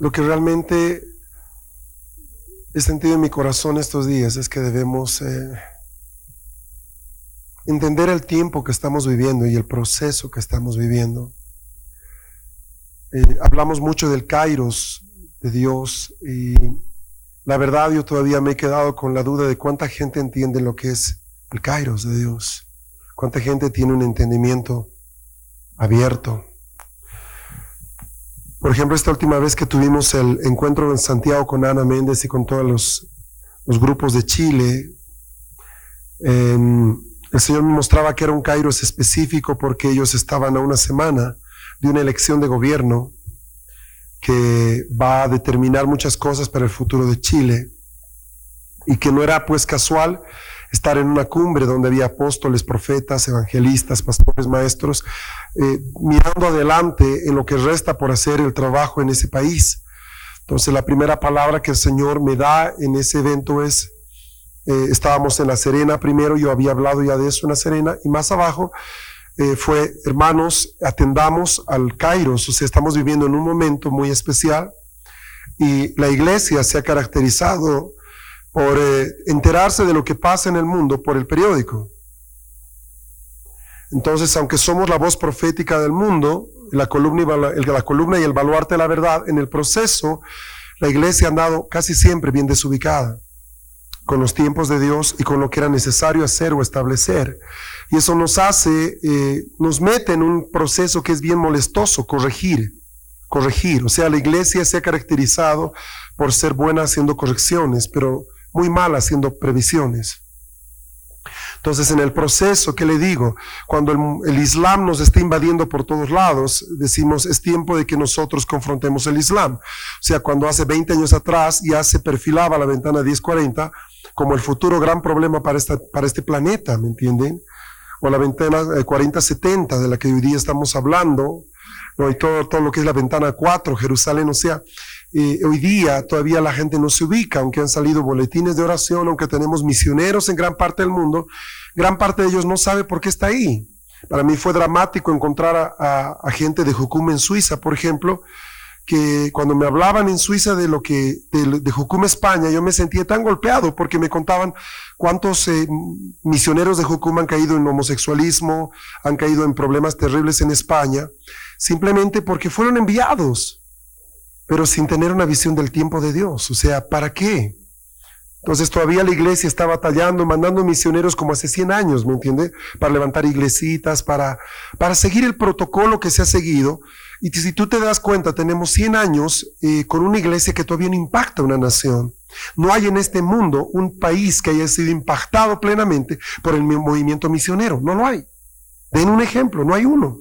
Lo que realmente he sentido en mi corazón estos días es que debemos eh, entender el tiempo que estamos viviendo y el proceso que estamos viviendo. Eh, hablamos mucho del kairos de Dios y la verdad yo todavía me he quedado con la duda de cuánta gente entiende lo que es el kairos de Dios, cuánta gente tiene un entendimiento abierto. Por ejemplo, esta última vez que tuvimos el encuentro en Santiago con Ana Méndez y con todos los, grupos de Chile, em, el Señor me mostraba que era un Kairos específico porque ellos estaban a una semana de una elección de gobierno que va a determinar muchas cosas para el futuro de Chile y que no era pues casual estar en una cumbre donde había apóstoles, profetas, evangelistas, pastores, maestros, eh, mirando adelante en lo que resta por hacer el trabajo en ese país. Entonces la primera palabra que el Señor me da en ese evento es, eh, estábamos en La Serena primero, yo había hablado ya de eso en La Serena, y más abajo eh, fue, hermanos, atendamos al Kairos, o sea, estamos viviendo en un momento muy especial y la iglesia se ha caracterizado por eh, enterarse de lo que pasa en el mundo por el periódico. Entonces, aunque somos la voz profética del mundo, la columna, y, el baluarte de la verdad, en el proceso, la iglesia ha andado casi siempre bien desubicada con los tiempos de Dios y con lo que era necesario hacer o establecer. Y eso nos hace, eh, nos mete en un proceso que es bien molestoso, corregir, corregir. O sea, la iglesia se ha caracterizado por ser buena haciendo correcciones, pero muy mal haciendo previsiones. Entonces, en el proceso, ¿qué le digo? Cuando el, Islam nos está invadiendo por todos lados, decimos, es tiempo de que nosotros confrontemos el Islam. O sea, cuando hace 20 años atrás ya se perfilaba la ventana 1040 como el futuro gran problema para, esta, para este planeta, ¿me entienden? O la ventana 4070 de la que hoy día estamos hablando, ¿no? y todo, todo lo que es la ventana 4, Jerusalén, o sea, hoy día todavía la gente no se ubica, aunque han salido boletines de oración, aunque tenemos misioneros en gran parte del mundo, gran parte de ellos no sabe por qué está ahí. Para mí fue dramático encontrar a, gente de Jucum en Suiza, por ejemplo, que cuando me hablaban en Suiza de lo que, de, de Jucum España, yo me sentía tan golpeado porque me contaban cuántos eh, misioneros de Jucum han caído en homosexualismo, han caído en problemas terribles en España, simplemente porque fueron enviados pero sin tener una visión del tiempo de Dios. O sea, ¿para qué? Entonces todavía la iglesia está batallando, mandando misioneros como hace 100 años, ¿me entiende? Para levantar iglesitas, para, para seguir el protocolo que se ha seguido. Y si tú te das cuenta, tenemos 100 años eh, con una iglesia que todavía no impacta una nación. No hay en este mundo un país que haya sido impactado plenamente por el movimiento misionero. No lo hay. Den un ejemplo, no hay uno.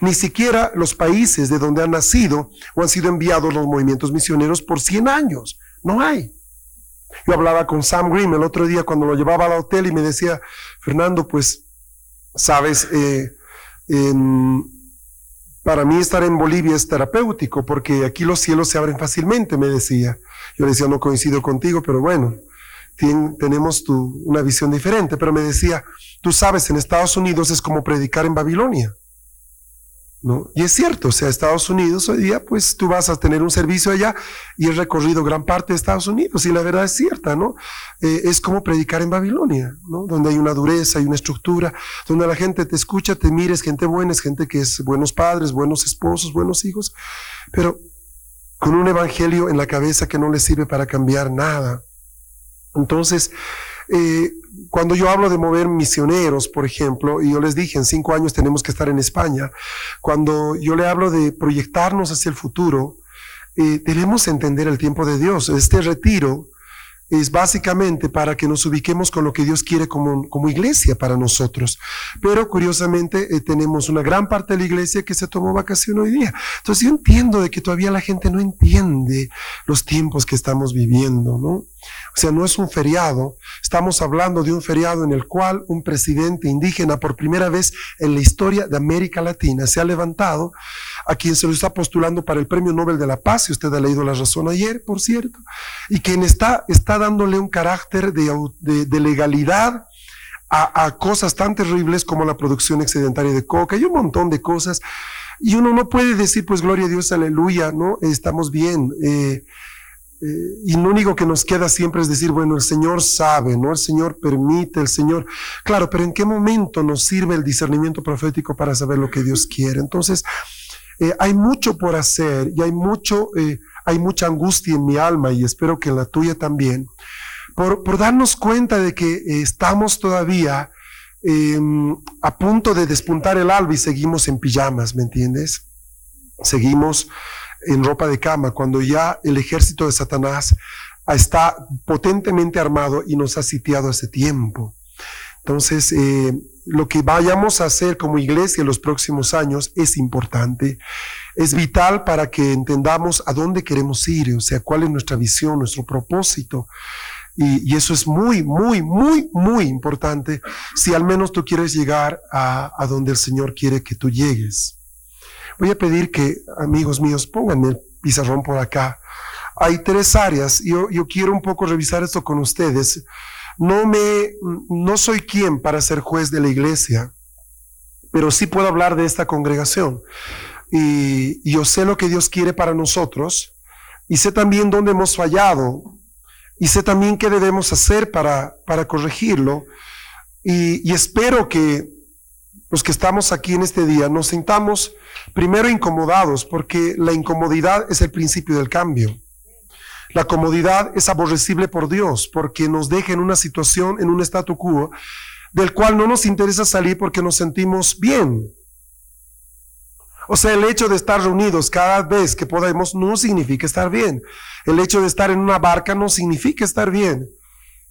Ni siquiera los países de donde han nacido o han sido enviados los movimientos misioneros por 100 años. No hay. Yo hablaba con Sam Grimm el otro día cuando lo llevaba al hotel y me decía, Fernando, pues, sabes, eh, para mí estar en Bolivia es terapéutico porque aquí los cielos se abren fácilmente, me decía. Yo le decía, no coincido contigo, pero bueno, tenemos una visión diferente. Pero me decía, tú sabes, en Estados Unidos es como predicar en Babilonia. ¿No? Y es cierto, o sea, Estados Unidos hoy día, pues tú vas a tener un servicio allá y he recorrido gran parte de Estados Unidos y la verdad es cierta, ¿no? Eh, es como predicar en Babilonia, ¿no? Donde hay una dureza, hay una estructura, donde la gente te escucha, te mires, gente buena, es gente que es buenos padres, buenos esposos, buenos hijos, pero con un evangelio en la cabeza que no les sirve para cambiar nada. Entonces, eh, cuando yo hablo de mover misioneros, por ejemplo, y yo les dije, en cinco años tenemos que estar en España, cuando yo le hablo de proyectarnos hacia el futuro, eh, debemos entender el tiempo de Dios. Este retiro es básicamente para que nos ubiquemos con lo que Dios quiere como, como iglesia para nosotros. Pero curiosamente eh, tenemos una gran parte de la iglesia que se tomó vacación hoy día. Entonces yo entiendo de que todavía la gente no entiende los tiempos que estamos viviendo, ¿no? O sea, no es un feriado, estamos hablando de un feriado en el cual un presidente indígena por primera vez en la historia de América Latina se ha levantado a quien se lo está postulando para el Premio Nobel de la Paz, si usted ha leído la razón ayer, por cierto, y quien está, está dándole un carácter de, legalidad a, cosas tan terribles como la producción excedentaria de coca y un montón de cosas. Y uno no puede decir, pues gloria a Dios, aleluya, ¿no? Estamos bien. Eh, eh, y lo único que nos queda siempre es decir, bueno, el Señor sabe, ¿no? El Señor permite, el Señor. Claro, pero ¿en qué momento nos sirve el discernimiento profético para saber lo que Dios quiere? Entonces, eh, hay mucho por hacer y hay mucho, eh, hay mucha angustia en mi alma y espero que en la tuya también, por, darnos cuenta de que estamos todavía em, a punto de despuntar el alba y seguimos en pijamas, ¿me entiendes? Seguimos en ropa de cama, cuando ya el ejército de Satanás está potentemente armado y nos ha sitiado hace tiempo. Entonces, eh, lo que vayamos a hacer como iglesia en los próximos años es importante, es vital para que entendamos a dónde queremos ir, o sea, cuál es nuestra visión, nuestro propósito. Y, eso es muy, muy, muy, muy importante si al menos tú quieres llegar a, a donde el Señor quiere que tú llegues. Voy a pedir que, amigos míos, pónganme el pizarrón por acá. Hay tres áreas. Yo, yo quiero un poco revisar esto con ustedes. No me, no soy quien para ser juez de la iglesia, pero sí puedo hablar de esta congregación. Y, yo sé lo que Dios quiere para nosotros y sé también dónde hemos fallado y sé también qué debemos hacer para, para corregirlo. Y, y espero que los que estamos aquí en este día nos sintamos primero incomodados, porque la incomodidad es el principio del cambio. La comodidad es aborrecible por Dios porque nos deja en una situación, en un statu quo, del cual no nos interesa salir porque nos sentimos bien. O sea, el hecho de estar reunidos cada vez que podemos no significa estar bien. El hecho de estar en una barca no significa estar bien.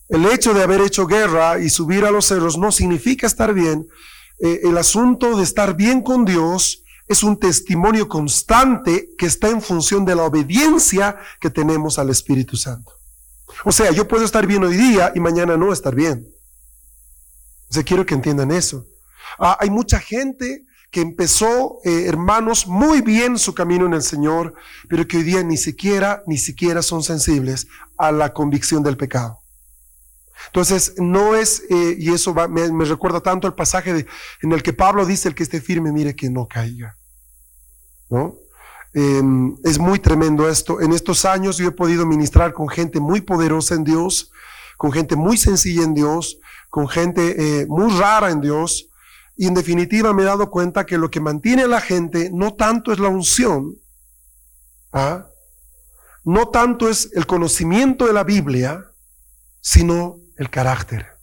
El hecho de haber hecho guerra y subir a los cerros no significa estar bien. Eh, el asunto de estar bien con Dios es un testimonio constante que está en función de la obediencia que tenemos al Espíritu Santo. O sea, yo puedo estar bien hoy día y mañana no estar bien. O sea, quiero que entiendan eso. Ah, hay mucha gente que empezó, eh, hermanos, muy bien su camino en el Señor, pero que hoy día ni siquiera, ni siquiera son sensibles a la convicción del pecado. Entonces, no es, eh, y eso me, recuerda tanto el pasaje en el que Pablo dice, el que esté firme, mire que no caiga. Em, es muy tremendo esto. En estos años yo he podido ministrar con gente muy poderosa en Dios, con gente muy sencilla en Dios, con gente eh, muy rara en Dios. Y en definitiva me he dado cuenta que lo que mantiene a la gente no tanto es la unción, ¿ah? no tanto es el conocimiento de la Biblia, sino el carácter.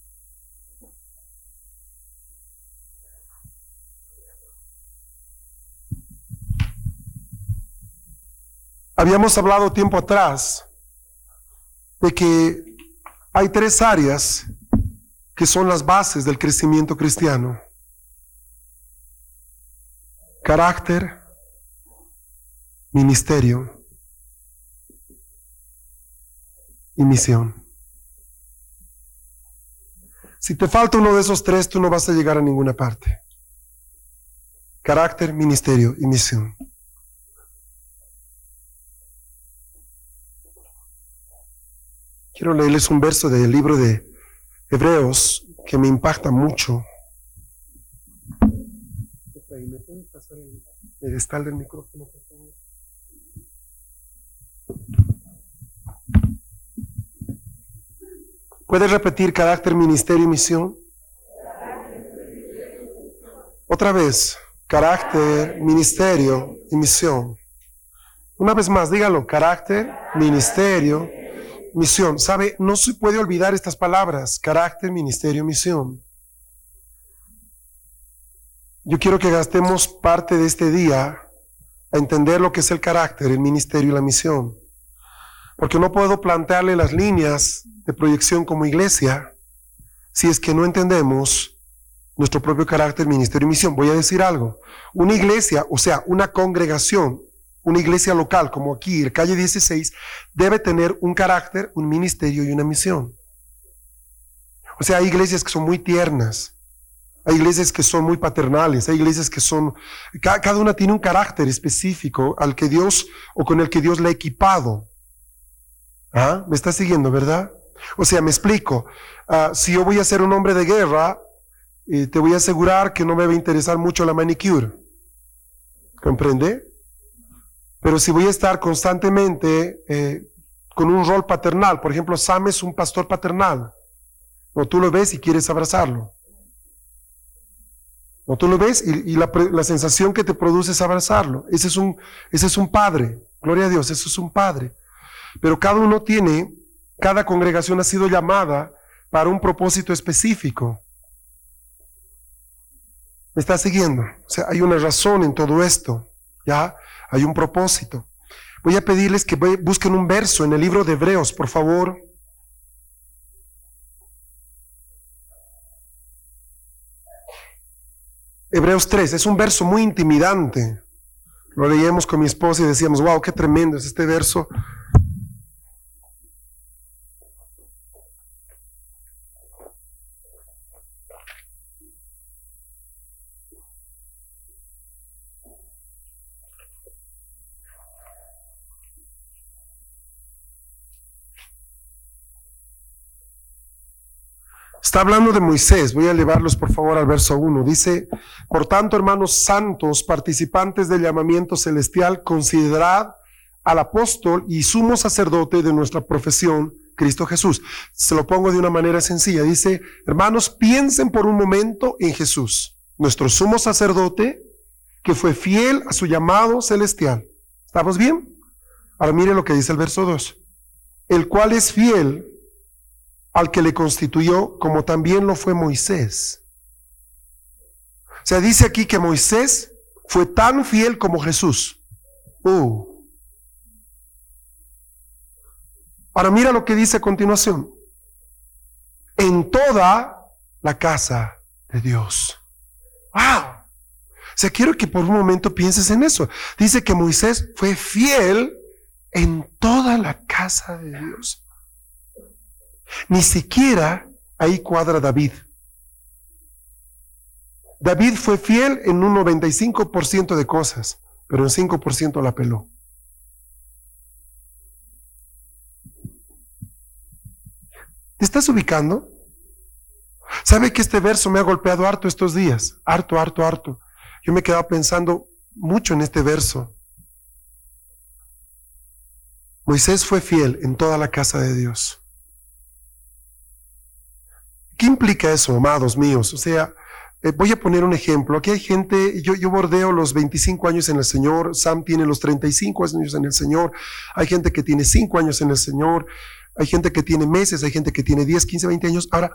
Habíamos hablado tiempo atrás de que hay tres áreas que son las bases del crecimiento cristiano. Carácter, ministerio y misión. Si te falta uno de esos tres, tú no vas a llegar a ninguna parte. Carácter, ministerio y misión. Quiero leerles un verso del libro de Hebreos que me impacta mucho. ¿Me puedes pasar el pedestal del micrófono, por favor? ¿Puedes repetir carácter, ministerio y misión? Otra vez, carácter, ministerio y misión. Una vez más, dígalo, carácter, ministerio misión. ¿Sabe? No se puede olvidar estas palabras, carácter, ministerio, misión. Yo quiero que gastemos parte de este día a entender lo que es el carácter, el ministerio y la misión. Porque no puedo plantearle las líneas de proyección como iglesia si es que no entendemos nuestro propio carácter, ministerio y misión. Voy a decir algo. Una iglesia, o sea, una congregación, una iglesia local como aquí, el calle 16, debe tener un carácter, un ministerio y una misión. O sea, hay iglesias que son muy tiernas, hay iglesias que son muy paternales, hay iglesias que son, cada, una tiene un carácter específico al que Dios o con el que Dios le ha equipado. ¿Ah? ¿Me está siguiendo, verdad? O sea, me explico. Ah, si yo voy a ser un hombre de guerra, eh, te voy a asegurar que no me va a interesar mucho la manicure. ¿Comprende? Pero si voy a estar constantemente eh, con un rol paternal, por ejemplo, Sam es un pastor paternal, o tú lo ves y quieres abrazarlo. O tú lo ves y, la, sensación que te produce es abrazarlo. Ese es, un, ese es un padre. Gloria a Dios, eso es un padre. Pero cada uno tiene, cada congregación ha sido llamada para un propósito específico. ¿Me está siguiendo? O sea, hay una razón en todo esto. ¿Ya? Hay un propósito. Voy a pedirles que busquen un verso en el libro de Hebreos, por favor. Hebreos 3, es un verso muy intimidante. Lo leíamos con mi esposa y decíamos, wow, qué tremendo es este verso. Está hablando de Moisés. Voy a llevarlos por favor al verso 1. Dice, por tanto, hermanos santos, participantes del llamamiento celestial, considerad al apóstol y sumo sacerdote de nuestra profesión, Cristo Jesús. Se lo pongo de una manera sencilla. Dice, hermanos, piensen por un momento en Jesús, nuestro sumo sacerdote, que fue fiel a su llamado celestial. ¿Estamos bien? Ahora mire lo que dice el verso 2. El cual es fiel al que le constituyó, como también lo fue Moisés. O sea, dice aquí que Moisés fue tan fiel como Jesús. Uh. Ahora mira lo que dice a continuación. En toda la casa de Dios. ¡Wow! O sea, quiero que por un momento pienses en eso. Dice que Moisés fue fiel en toda la casa de Dios. Ni siquiera ahí cuadra David. David fue fiel en un 95% de cosas, pero en 5% la peló. ¿Te estás ubicando? ¿Sabe que este verso me ha golpeado harto estos días? Harto, harto, harto. Yo me he quedado pensando mucho en este verso. Moisés fue fiel en toda la casa de Dios. ¿Qué implica eso, amados míos? O sea, eh, voy a poner un ejemplo. Aquí hay gente, yo, yo bordeo los 25 años en el Señor, Sam tiene los 35 años en el Señor, hay gente que tiene 5 años en el Señor, hay gente que tiene meses, hay gente que tiene 10, 15, 20 años. Ahora,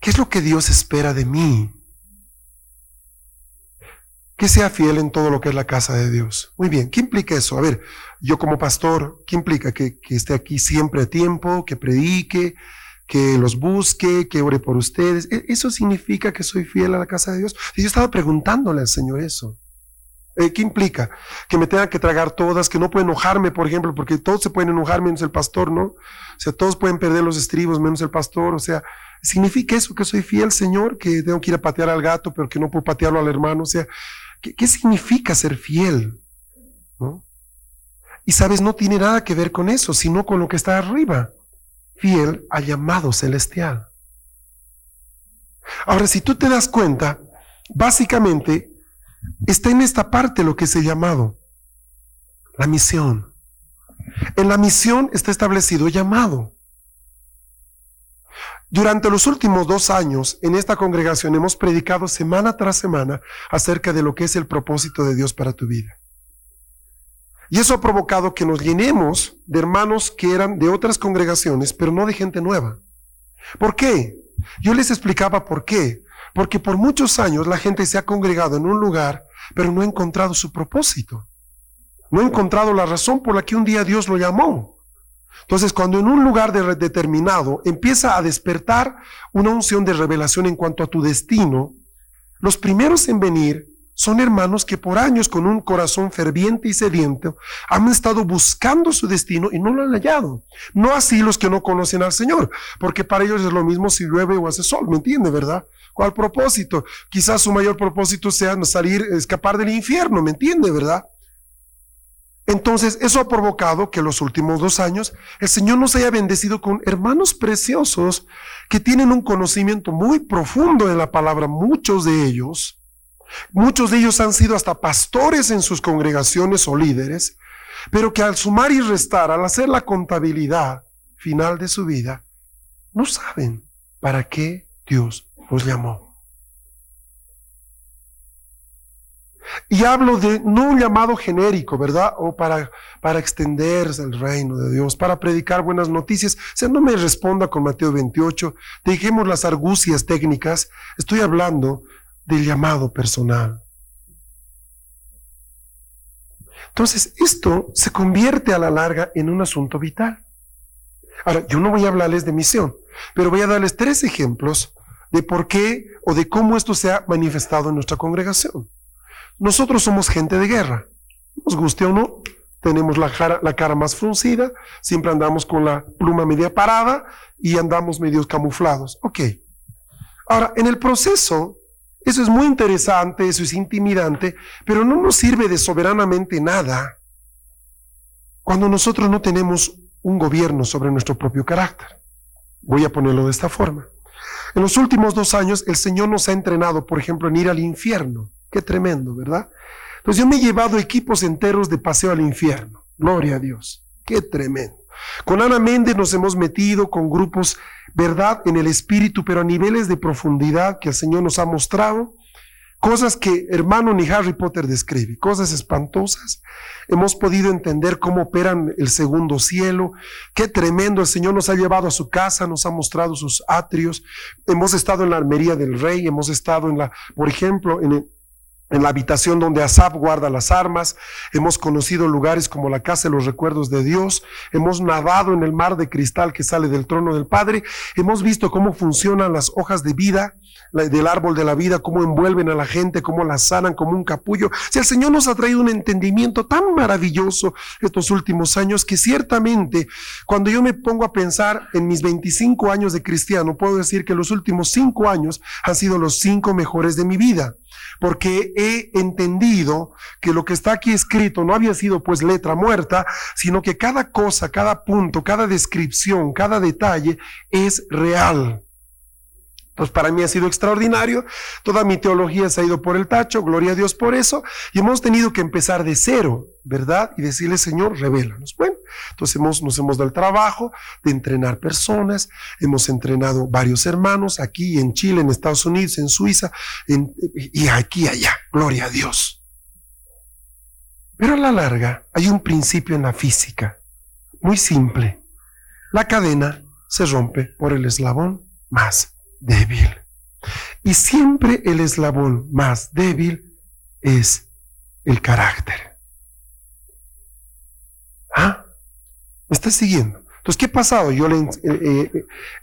¿qué es lo que Dios espera de mí? Que sea fiel en todo lo que es la casa de Dios. Muy bien, ¿qué implica eso? A ver, yo como pastor, ¿qué implica? Que, que esté aquí siempre a tiempo, que predique, que los busque, que ore por ustedes. E, eso significa que soy fiel a la casa de Dios. Y yo estaba preguntándole al Señor eso. Eh, ¿Qué implica? Que me tenga que tragar todas, que no puedo enojarme, por ejemplo, porque todos se pueden enojar menos el pastor, ¿no? O sea, todos pueden perder los estribos menos el pastor. O sea, ¿significa eso que soy fiel, Señor? Que tengo que ir a patear al gato, pero que no puedo patearlo al hermano. O sea, ¿qué, qué significa ser fiel? ¿No? Y sabes, no tiene nada que ver con eso, sino con lo que está arriba fiel al llamado celestial. Ahora, si tú te das cuenta, básicamente está en esta parte lo que es el llamado, la misión. En la misión está establecido llamado. Durante los últimos dos años en esta congregación hemos predicado semana tras semana acerca de lo que es el propósito de Dios para tu vida. Y eso ha provocado que nos llenemos de hermanos que eran de otras congregaciones, pero no de gente nueva. ¿Por qué? Yo les explicaba por qué. Porque por muchos años la gente se ha congregado en un lugar, pero no ha encontrado su propósito. No ha encontrado la razón por la que un día Dios lo llamó. Entonces, cuando en un lugar determinado empieza a despertar una unción de revelación en cuanto a tu destino, los primeros en venir son hermanos que por años con un corazón ferviente y sediento han estado buscando su destino y no lo han hallado. No así los que no conocen al Señor, porque para ellos es lo mismo si llueve o hace sol, ¿me entiende, verdad? ¿Cuál propósito? Quizás su mayor propósito sea salir, escapar del infierno, ¿me entiende, verdad? Entonces, eso ha provocado que los últimos dos años el Señor nos haya bendecido con hermanos preciosos que tienen un conocimiento muy profundo de la palabra, muchos de ellos. Muchos de ellos han sido hasta pastores en sus congregaciones o líderes, pero que al sumar y restar, al hacer la contabilidad final de su vida, no saben para qué Dios los llamó. Y hablo de no un llamado genérico, ¿verdad? O para, para extenderse el reino de Dios, para predicar buenas noticias. O sea, no me responda con Mateo 28, dejemos las argucias técnicas. Estoy hablando del llamado personal. Entonces, esto se convierte a la larga en un asunto vital. Ahora, yo no voy a hablarles de misión, pero voy a darles tres ejemplos de por qué o de cómo esto se ha manifestado en nuestra congregación. Nosotros somos gente de guerra, nos guste o no, tenemos la cara, más fruncida, siempre andamos con la pluma media parada y andamos medios camuflados. Ok. Ahora, en el proceso, eso es muy interesante, eso es intimidante, pero no nos sirve de soberanamente nada cuando nosotros no tenemos un gobierno sobre nuestro propio carácter. Voy a ponerlo de esta forma. En los últimos dos años, el Señor nos ha entrenado, por ejemplo, en ir al infierno. Qué tremendo, ¿verdad? Entonces yo me he llevado equipos enteros de paseo al infierno. Gloria a Dios. Qué tremendo. Con Ana Méndez nos hemos metido con grupos, ¿verdad? En el espíritu, pero a niveles de profundidad que el Señor nos ha mostrado. Cosas que hermano ni Harry Potter describe, cosas espantosas. Hemos podido entender cómo operan el segundo cielo. Qué tremendo, el Señor nos ha llevado a su casa, nos ha mostrado sus atrios. Hemos estado en la armería del rey, hemos estado en la, por ejemplo, en el, en la habitación donde Asaf guarda las armas, hemos conocido lugares como la casa de los recuerdos de Dios, hemos nadado en el mar de cristal que sale del trono del Padre, hemos visto cómo funcionan las hojas de vida del árbol de la vida, cómo envuelven a la gente, cómo la sanan como un capullo. Si el Señor nos ha traído un entendimiento tan maravilloso estos últimos años que ciertamente cuando yo me pongo a pensar en mis 25 años de cristiano, puedo decir que los últimos cinco años han sido los cinco mejores de mi vida porque he entendido que lo que está aquí escrito no había sido pues letra muerta, sino que cada cosa, cada punto, cada descripción, cada detalle es real. Entonces, para mí ha sido extraordinario. Toda mi teología se ha ido por el tacho, gloria a Dios por eso. Y hemos tenido que empezar de cero, ¿verdad? Y decirle, Señor, revélanos. Bueno, entonces hemos, nos hemos dado el trabajo de entrenar personas. Hemos entrenado varios hermanos aquí en Chile, en Estados Unidos, en Suiza, y aquí allá. Gloria a Dios. Pero a la larga hay un principio en la física, muy simple. La cadena se rompe por el eslabón más débil. Y siempre el eslabón más débil es el carácter. ¿Ah? ¿Me estás siguiendo? Entonces, ¿qué ha pasado? Yo le, eh,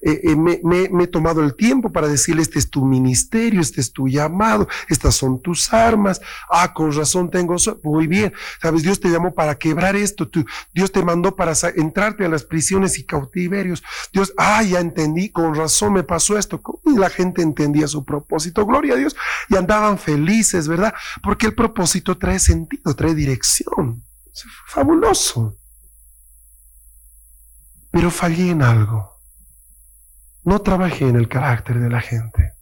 eh, eh, me, he tomado el tiempo para decirle, este es tu ministerio, este es tu llamado, estas son tus armas. Ah, con razón tengo, muy bien. Sabes, Dios te llamó para quebrar esto, Dios te mandó para entrarte a las prisiones y cautiverios. Dios, ah, ya entendí, con razón me pasó esto. Y la gente entendía su propósito, gloria a Dios, y andaban felices, ¿verdad? Porque el propósito trae sentido, trae dirección. Fabuloso. Pero fallé en algo. No trabajé en el carácter de la gente.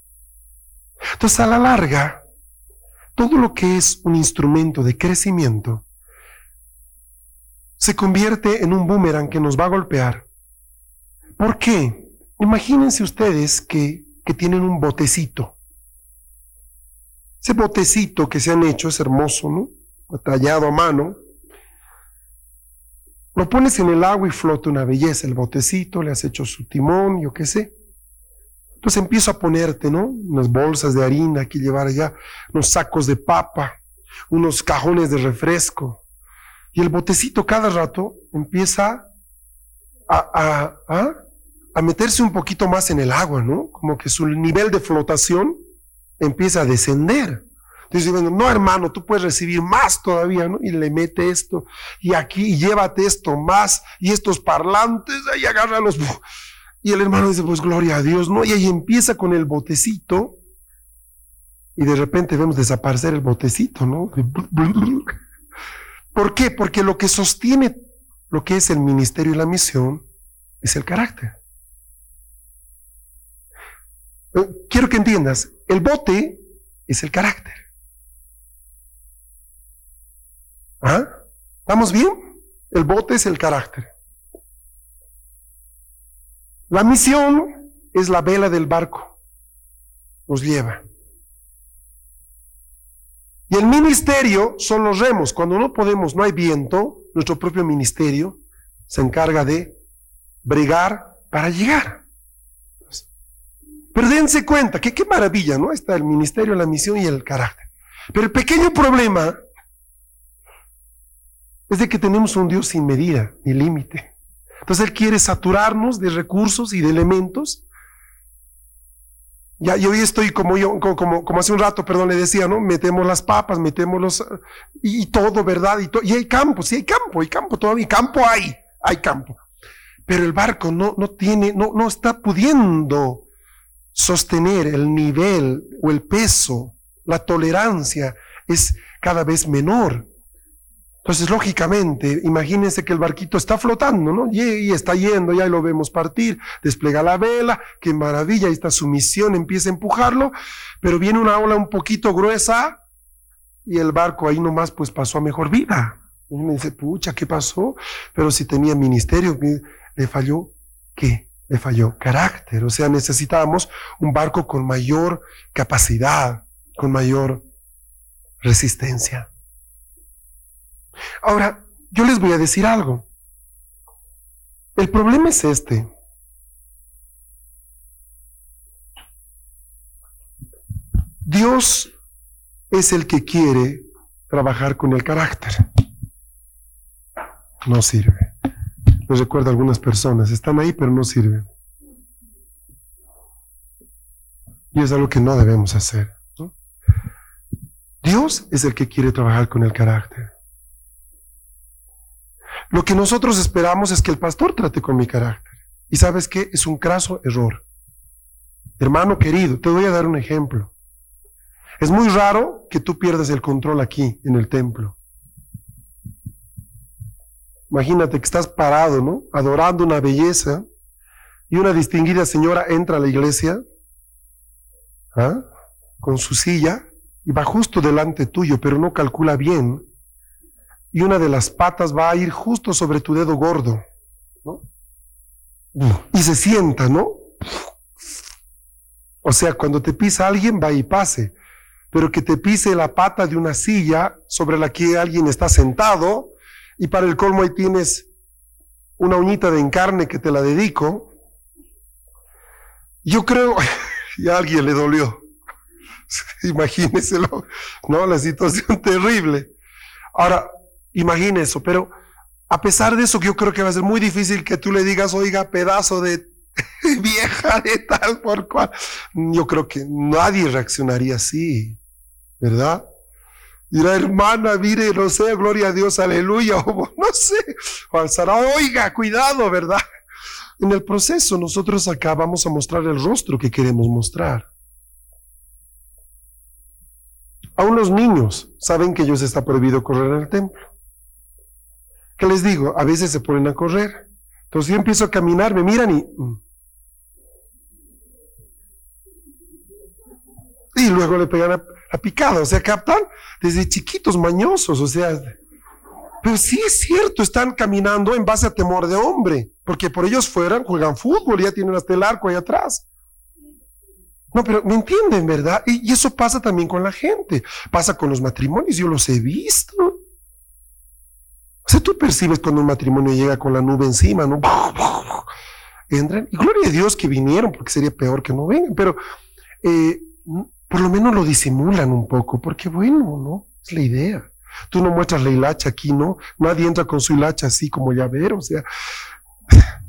Entonces, a la larga, todo lo que es un instrumento de crecimiento se convierte en un boomerang que nos va a golpear. ¿Por qué? Imagínense ustedes que, que tienen un botecito. Ese botecito que se han hecho es hermoso, ¿no? Tallado a mano. Lo pones en el agua y flota una belleza, el botecito, le has hecho su timón, yo qué sé. Entonces empiezo a ponerte, ¿no? Unas bolsas de harina que llevar allá, unos sacos de papa, unos cajones de refresco. Y el botecito cada rato empieza a, a, meterse un poquito más en el agua, ¿no? Como que su nivel de flotación empieza a descender. Entonces, no hermano, tú puedes recibir más todavía, ¿no? Y le mete esto, y aquí, llévate esto más, y estos parlantes, ahí agarra los... Y el hermano dice, pues gloria a Dios, ¿no? Y ahí empieza con el botecito, y de repente vemos desaparecer el botecito, ¿no? ¿Por qué? Porque lo que sostiene lo que es el ministerio y la misión es el carácter. Eh, quiero que entiendas, el bote es el carácter. ¿Ah? ¿Vamos bien? El bote es el carácter. La misión es la vela del barco. Nos lleva. Y el ministerio son los remos. Cuando no podemos, no hay viento, nuestro propio ministerio se encarga de bregar para llegar. Pero dense cuenta que qué maravilla, ¿no? Está el ministerio, la misión y el carácter. Pero el pequeño problema es de que tenemos un Dios sin medida ni límite. Entonces Él quiere saturarnos de recursos y de elementos ya, yo hoy estoy como yo, como, como, hace un rato, perdón, le decía, ¿no? Metemos las papas, metemos los, y, todo, ¿verdad? Y, y hay campo, sí hay campo, hay campo todavía, campo hay, hay campo. Pero el barco no, no tiene, no, no está pudiendo sostener el nivel o el peso, la tolerancia es cada vez menor. Entonces, lógicamente, imagínense que el barquito está flotando, ¿no? Y, está yendo, ya lo vemos partir, despliega la vela, qué maravilla, esta sumisión empieza a empujarlo, pero viene una ola un poquito gruesa y el barco ahí nomás pues pasó a mejor vida. Y uno dice, pucha, ¿qué pasó? Pero si tenía ministerio, le falló, ¿qué? Le falló carácter. O sea, necesitábamos un barco con mayor capacidad, con mayor resistencia. Ahora, yo les voy a decir algo. El problema es este. Dios es el que quiere trabajar con el carácter. No sirve. Les recuerdo a algunas personas, están ahí pero no sirven. Y es algo que no debemos hacer. Dios es el que quiere trabajar con el carácter. Lo que nosotros esperamos es que el pastor trate con mi carácter. Y sabes qué? Es un craso error. Hermano querido, te voy a dar un ejemplo. Es muy raro que tú pierdas el control aquí, en el templo. Imagínate que estás parado, ¿no? Adorando una belleza y una distinguida señora entra a la iglesia ¿ah? con su silla y va justo delante tuyo, pero no calcula bien y una de las patas va a ir justo sobre tu dedo gordo, ¿no? Y se sienta, ¿no? O sea, cuando te pisa alguien, va y pase, pero que te pise la pata de una silla sobre la que alguien está sentado, y para el colmo ahí tienes una uñita de encarne que te la dedico, yo creo, y a alguien le dolió, imagínenselo, ¿no? La situación terrible. Ahora, Imagina eso, pero a pesar de eso, yo creo que va a ser muy difícil que tú le digas, oiga, pedazo de vieja de tal por cual. Yo creo que nadie reaccionaría así, ¿verdad? Dirá, hermana, mire, no sé, gloria a Dios, aleluya, o no sé, o alzará, oiga, cuidado, ¿verdad? En el proceso nosotros acá vamos a mostrar el rostro que queremos mostrar. Aún los niños saben que ellos está prohibido correr el templo. ¿Qué les digo? A veces se ponen a correr. Entonces yo empiezo a caminar, me miran y... Mm. Y luego le pegan a, picada, o sea, captan desde chiquitos mañosos, o sea... Pero sí es cierto, están caminando en base a temor de hombre, porque por ellos fueran, juegan fútbol, ya tienen hasta el arco ahí atrás. No, pero me entienden, ¿verdad? y, eso pasa también con la gente, pasa con los matrimonios, yo los he visto. O sea, tú percibes cuando un matrimonio llega con la nube encima, ¿no? Entran, y gloria a Dios que vinieron, porque sería peor que no vengan, pero eh, por lo menos lo disimulan un poco, porque bueno, ¿no? Es la idea. Tú no muestras la hilacha aquí, ¿no? Nadie entra con su hilacha así como llavero, o sea.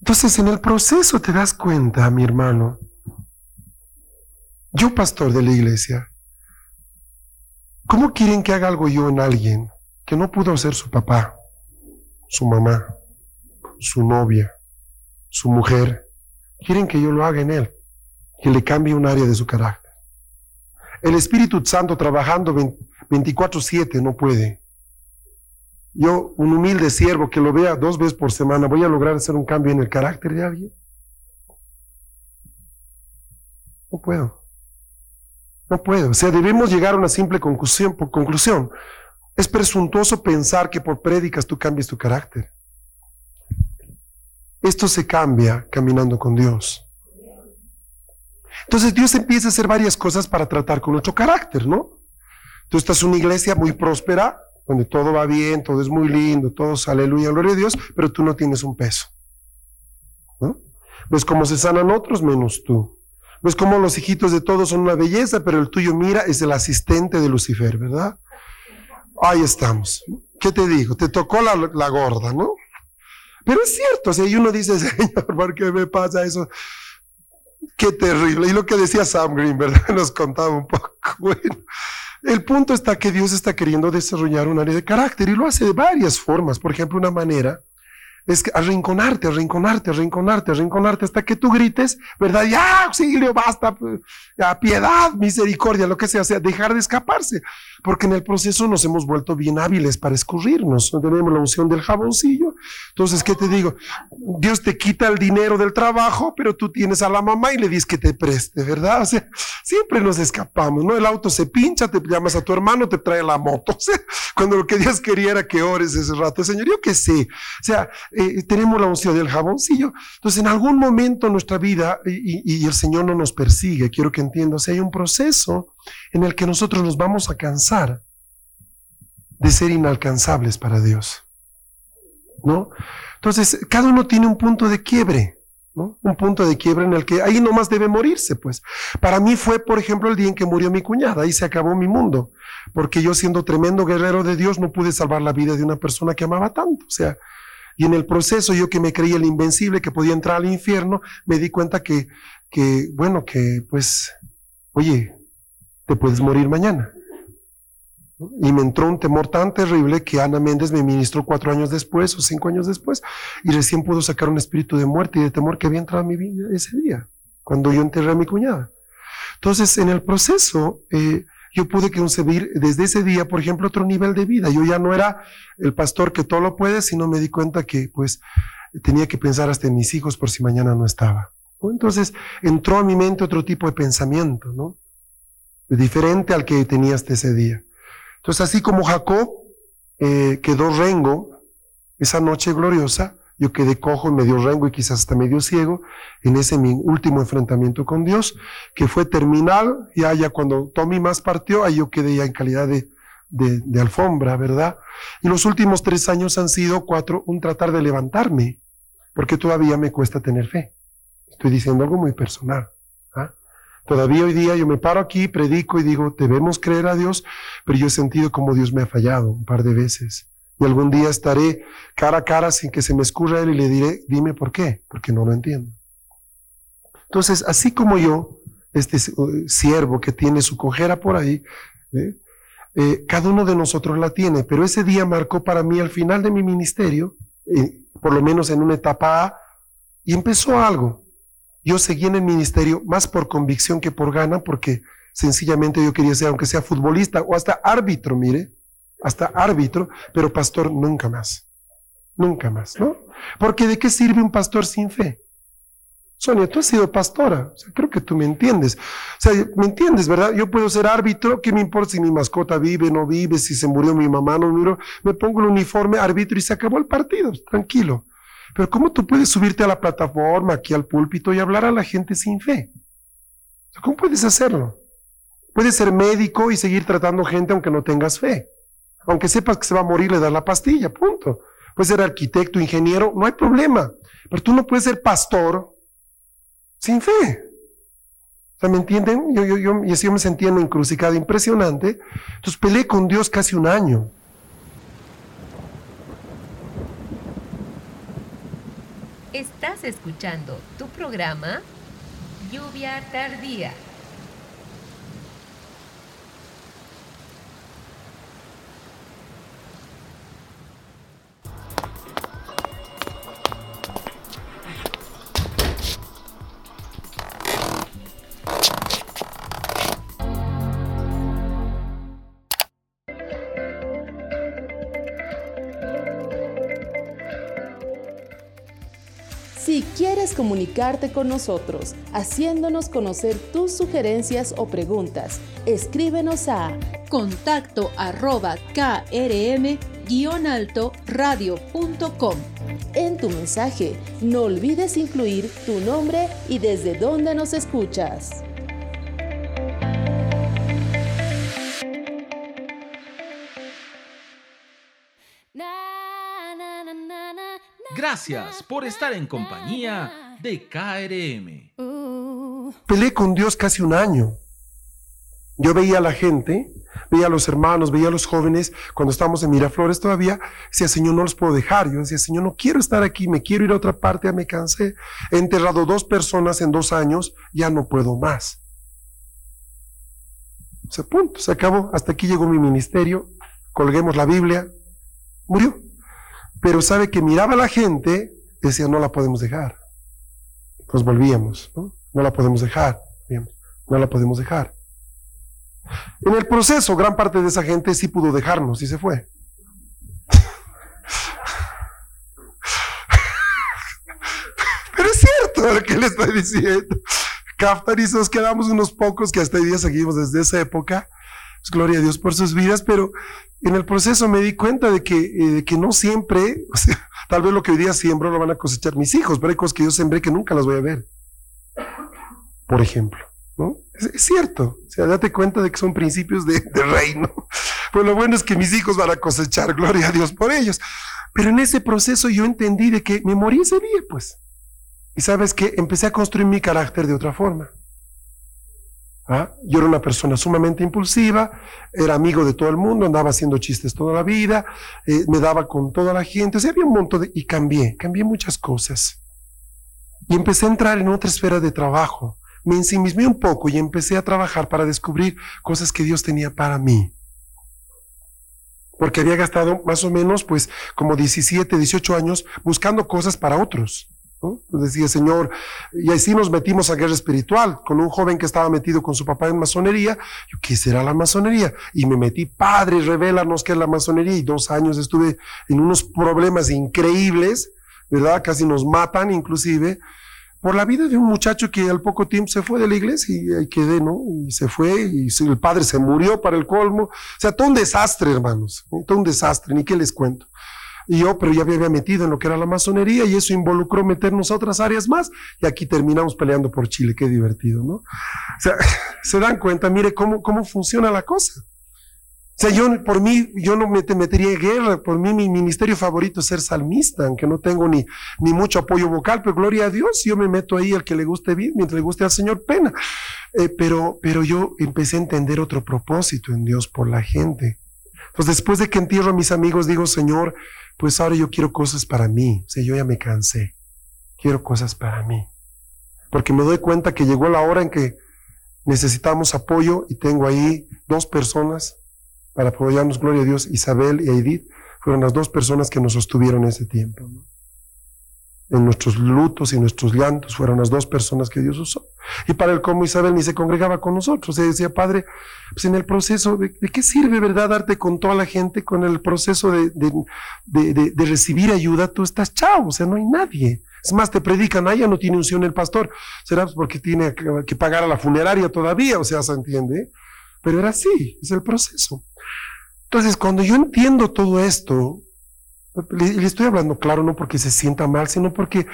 Entonces, en el proceso te das cuenta, mi hermano, yo pastor de la iglesia, ¿cómo quieren que haga algo yo en alguien que no pudo ser su papá, su mamá, su novia, su mujer? Quieren que yo lo haga en él, que le cambie un área de su carácter. El Espíritu Santo trabajando 24/7 no puede. Yo, un humilde siervo que lo vea dos veces por semana, ¿voy a lograr hacer un cambio en el carácter de alguien? No puedo. No puedo. O sea, debemos llegar a una simple conclusión. Por conclusión, es presuntuoso pensar que por prédicas tú cambies tu carácter. Esto se cambia caminando con Dios. Entonces Dios empieza a hacer varias cosas para tratar con nuestro carácter, ¿no? Tú estás en una iglesia muy próspera, donde todo va bien, todo es muy lindo, todo es aleluya, gloria a Dios, pero tú no tienes un peso. ¿no? Ves cómo se sanan otros menos tú. Ves cómo los hijitos de todos son una belleza, pero el tuyo, mira, es el asistente de Lucifer, ¿verdad? Ahí estamos. ¿Qué te digo? Te tocó la, la gorda, ¿no? Pero es cierto, y uno dice, Señor, ¿por qué me pasa eso? Qué terrible. Y lo que decía Sam Green, ¿verdad? Nos contaba un poco. Bueno, el punto está que Dios está queriendo desarrollar un área de carácter y lo hace de varias formas. Por ejemplo, una manera es arrinconarte, arrinconarte, arrinconarte, arrinconarte hasta que tú grites, ¿verdad? Ya, auxilio, basta, ya, piedad, misericordia, lo que sea, sea, dejar de escaparse, porque en el proceso nos hemos vuelto bien hábiles para escurrirnos, tenemos la unción del jaboncillo. Entonces, ¿qué te digo? Dios te quita el dinero del trabajo, pero tú tienes a la mamá y le dices que te preste, ¿verdad? O sea, siempre nos escapamos, ¿no? El auto se pincha, te llamas a tu hermano, te trae la moto, o cuando lo que Dios quería era que ores ese rato, Señor, yo qué sé, o sea, eh, tenemos la unción del jaboncillo. Entonces, en algún momento en nuestra vida, y, el Señor no nos persigue, quiero que entiendas, hay un proceso en el que nosotros nos vamos a cansar de ser inalcanzables para Dios. ¿No? Entonces, cada uno tiene un punto de quiebre. Un punto de quiebre en el que ahí nomás debe morirse, pues. Para mí fue, por ejemplo, el día en que murió mi cuñada, ahí se acabó mi mundo, porque yo siendo tremendo guerrero de Dios no pude salvar la vida de una persona que amaba tanto, o sea, y en el proceso, yo que me creía el invencible, que podía entrar al infierno, me di cuenta que, que bueno, que pues, oye, te puedes morir mañana. Y me entró un temor tan terrible que Ana Méndez me ministró cuatro años después o cinco años después y recién pudo sacar un espíritu de muerte y de temor que había entrado a mi vida ese día, cuando yo enterré a mi cuñada. Entonces, en el proceso, eh, yo pude concebir desde ese día, por ejemplo, otro nivel de vida. Yo ya no era el pastor que todo lo puede, sino me di cuenta que pues tenía que pensar hasta en mis hijos por si mañana no estaba. Entonces entró a mi mente otro tipo de pensamiento, ¿no? Diferente al que tenía hasta ese día. Entonces así como Jacob eh, quedó rengo esa noche gloriosa, yo quedé cojo, medio rengo y quizás hasta medio ciego en ese mi último enfrentamiento con Dios, que fue terminal, ya, ya cuando Tommy más partió, ahí yo quedé ya en calidad de, de, alfombra, ¿verdad? Y los últimos tres años han sido cuatro, un tratar de levantarme, porque todavía me cuesta tener fe. Estoy diciendo algo muy personal. ¿ah? Todavía hoy día yo me paro aquí, predico y digo, debemos creer a Dios, pero yo he sentido como Dios me ha fallado un par de veces. Y algún día estaré cara a cara sin que se me escurra él y le diré, dime por qué, porque no lo entiendo. Entonces, así como yo, este uh, siervo que tiene su cojera por ahí, ¿eh? Eh, cada uno de nosotros la tiene, pero ese día marcó para mí el final de mi ministerio, eh, por lo menos en una etapa A, y empezó algo. Yo seguí en el ministerio más por convicción que por gana, porque sencillamente yo quería ser, aunque sea futbolista o hasta árbitro, mire, hasta árbitro, pero pastor nunca más. Nunca más, ¿no? Porque ¿de qué sirve un pastor sin fe? Sonia, tú has sido pastora, o sea, creo que tú me entiendes. O sea, ¿me entiendes, verdad? Yo puedo ser árbitro, ¿qué me importa si mi mascota vive, no vive, si se murió mi mamá, no murió? Me pongo el uniforme, árbitro y se acabó el partido, tranquilo. Pero ¿cómo tú puedes subirte a la plataforma, aquí al púlpito y hablar a la gente sin fe? ¿Cómo puedes hacerlo? Puedes ser médico y seguir tratando gente aunque no tengas fe. Aunque sepas que se va a morir, le das la pastilla, punto. Puedes ser arquitecto, ingeniero, no hay problema. Pero tú no puedes ser pastor sin fe. O sea, ¿me entienden? Yo, yo, yo, y así yo me sentía en una encrucijada impresionante. Entonces peleé con Dios casi un año. Estás escuchando tu programa Lluvia Tardía. Quieres comunicarte con nosotros, haciéndonos conocer tus sugerencias o preguntas, escríbenos a contacto arroba krm-alto-radio.com. En tu mensaje, no olvides incluir tu nombre y desde dónde nos escuchas. Gracias por estar en compañía de KRM. Peleé con Dios casi un año. Yo veía a la gente, veía a los hermanos, veía a los jóvenes, cuando estábamos en Miraflores todavía, decía, Señor, no los puedo dejar. Yo decía, Señor, no quiero estar aquí, me quiero ir a otra parte, ya me cansé. He enterrado dos personas en dos años, ya no puedo más. Punto, se acabó. Hasta aquí llegó mi ministerio, colguemos la Biblia, murió. Pero sabe que miraba a la gente, decía, no la podemos dejar. Nos volvíamos, ¿no? No la podemos dejar, no la podemos dejar. En el proceso, gran parte de esa gente sí pudo dejarnos y se fue. Pero es cierto lo que le estoy diciendo. Caftaris nos quedamos unos pocos que hasta hoy día seguimos desde esa época. Pues, gloria a Dios por sus vidas, pero en el proceso me di cuenta de que, eh, que no siempre, tal vez lo que hoy día siembro lo van a cosechar mis hijos, pero hay cosas que yo sembré que nunca las voy a ver. Por ejemplo, ¿no? Es, cierto, o sea, date cuenta de que son principios de, de reino. Pues lo bueno es que mis hijos van a cosechar, gloria a Dios por ellos. Pero en ese proceso yo entendí de que me morí ese día, pues. Y sabes que empecé a construir mi carácter de otra forma. ¿Ah? Yo era una persona sumamente impulsiva, era amigo de todo el mundo, andaba haciendo chistes toda la vida, eh, me daba con toda la gente, o había un montón. Y cambié, cambié muchas cosas. Y empecé a entrar en otra esfera de trabajo. Me ensimismé un poco y empecé a trabajar para descubrir cosas que Dios tenía para mí. Porque había gastado más o menos, pues, como 17, 18 años buscando cosas para otros. Decía, Señor, y así nos metimos a guerra espiritual con un joven que estaba metido con su papá en masonería. Yo, ¿qué será la masonería? Y me metí, Padre, revélanos qué es la masonería. Y dos años estuve en unos problemas increíbles, ¿verdad? Casi nos matan, inclusive, por la vida de un muchacho que al poco tiempo se fue de la iglesia y ahí quedé, ¿no? Y se fue, y el padre se murió para el colmo. O sea, todo un desastre, hermanos, todo un desastre, ni qué les cuento. Y yo, pero ya me había metido en lo que era la masonería y eso involucró meternos a otras áreas más y aquí terminamos peleando por Chile. Qué divertido, ¿no? O sea, se dan cuenta, mire cómo, cómo funciona la cosa. O sea, yo, por mí, yo no me metería en guerra. Por mí, mi ministerio favorito es ser salmista, aunque no tengo ni, ni mucho apoyo vocal, pero gloria a Dios, yo me meto ahí al que le guste bien, mientras le guste al Señor, pena. Eh, pero, pero yo empecé a entender otro propósito en Dios por la gente. Pues después de que entierro a mis amigos, digo, Señor, pues ahora yo quiero cosas para mí. O sea, yo ya me cansé. Quiero cosas para mí. Porque me doy cuenta que llegó la hora en que necesitamos apoyo y tengo ahí dos personas para apoyarnos, gloria a Dios, Isabel y Edith, fueron las dos personas que nos sostuvieron ese tiempo. En nuestros lutos y nuestros llantos fueron las dos personas que Dios usó. Y para el cómo Isabel ni se congregaba con nosotros. Se decía, Padre, pues en el proceso, de, qué sirve, verdad, darte con toda la gente, con el proceso de, de, de, recibir ayuda? Tú estás chao, o sea, no hay nadie. Es más, te predican, ah, ya no tiene unción el pastor. Será pues porque tiene que pagar a la funeraria todavía, o sea, se entiende. Pero era así, es el proceso. Entonces, cuando yo entiendo todo esto, le, estoy hablando claro no porque se sienta mal, sino porque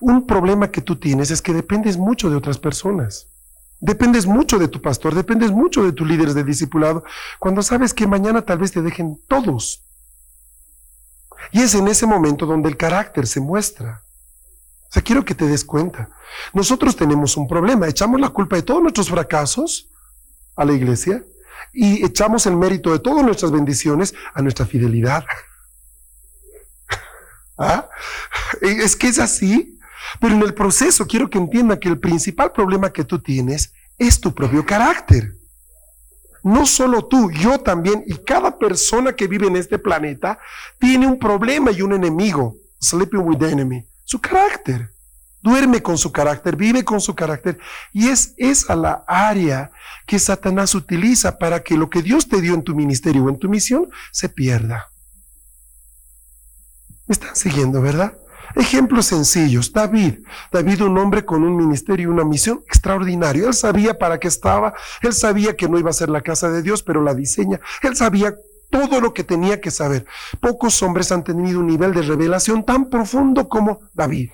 un problema que tú tienes es que dependes mucho de otras personas. Dependes mucho de tu pastor, dependes mucho de tus líderes de discipulado, cuando sabes que mañana tal vez te dejen todos. Y es en ese momento donde el carácter se muestra. O sea, quiero que te des cuenta. Nosotros tenemos un problema, echamos la culpa de todos nuestros fracasos a la iglesia y echamos el mérito de todas nuestras bendiciones a nuestra fidelidad. ¿Ah? Es que es así. Pero en el proceso quiero que entienda que el principal problema que tú tienes es tu propio carácter. No solo tú, yo también, y cada persona que vive en este planeta tiene un problema y un enemigo, sleeping with the enemy, su carácter. Duerme con su carácter, vive con su carácter. Y es esa la área que Satanás utiliza para que lo que Dios te dio en tu ministerio o en tu misión se pierda. ¿Me están siguiendo, verdad? Ejemplos sencillos. David. David, un hombre con un ministerio y una misión extraordinario. Él sabía para qué estaba. Él sabía que no iba a ser la casa de Dios, pero la diseña. Él sabía todo lo que tenía que saber. Pocos hombres han tenido un nivel de revelación tan profundo como David.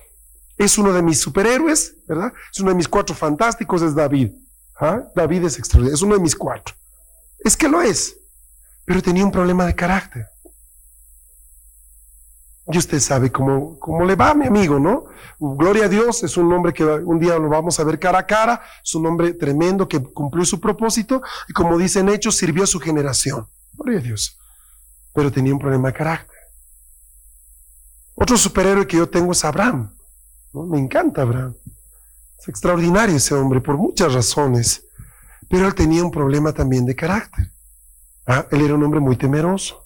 Es uno de mis superhéroes, ¿verdad? Es uno de mis cuatro fantásticos, es David. ¿Ah? David es extraordinario, es uno de mis cuatro. Es que lo es, pero tenía un problema de carácter. Y usted sabe cómo, cómo le va, mi amigo, ¿no? Gloria a Dios, es un hombre que un día lo vamos a ver cara a cara, es un hombre tremendo que cumplió su propósito y como dicen hechos, sirvió a su generación. Gloria a Dios. Pero tenía un problema de carácter. Otro superhéroe que yo tengo es Abraham. Me encanta Abraham. Es extraordinario ese hombre por muchas razones. Pero él tenía un problema también de carácter. Ah, él era un hombre muy temeroso.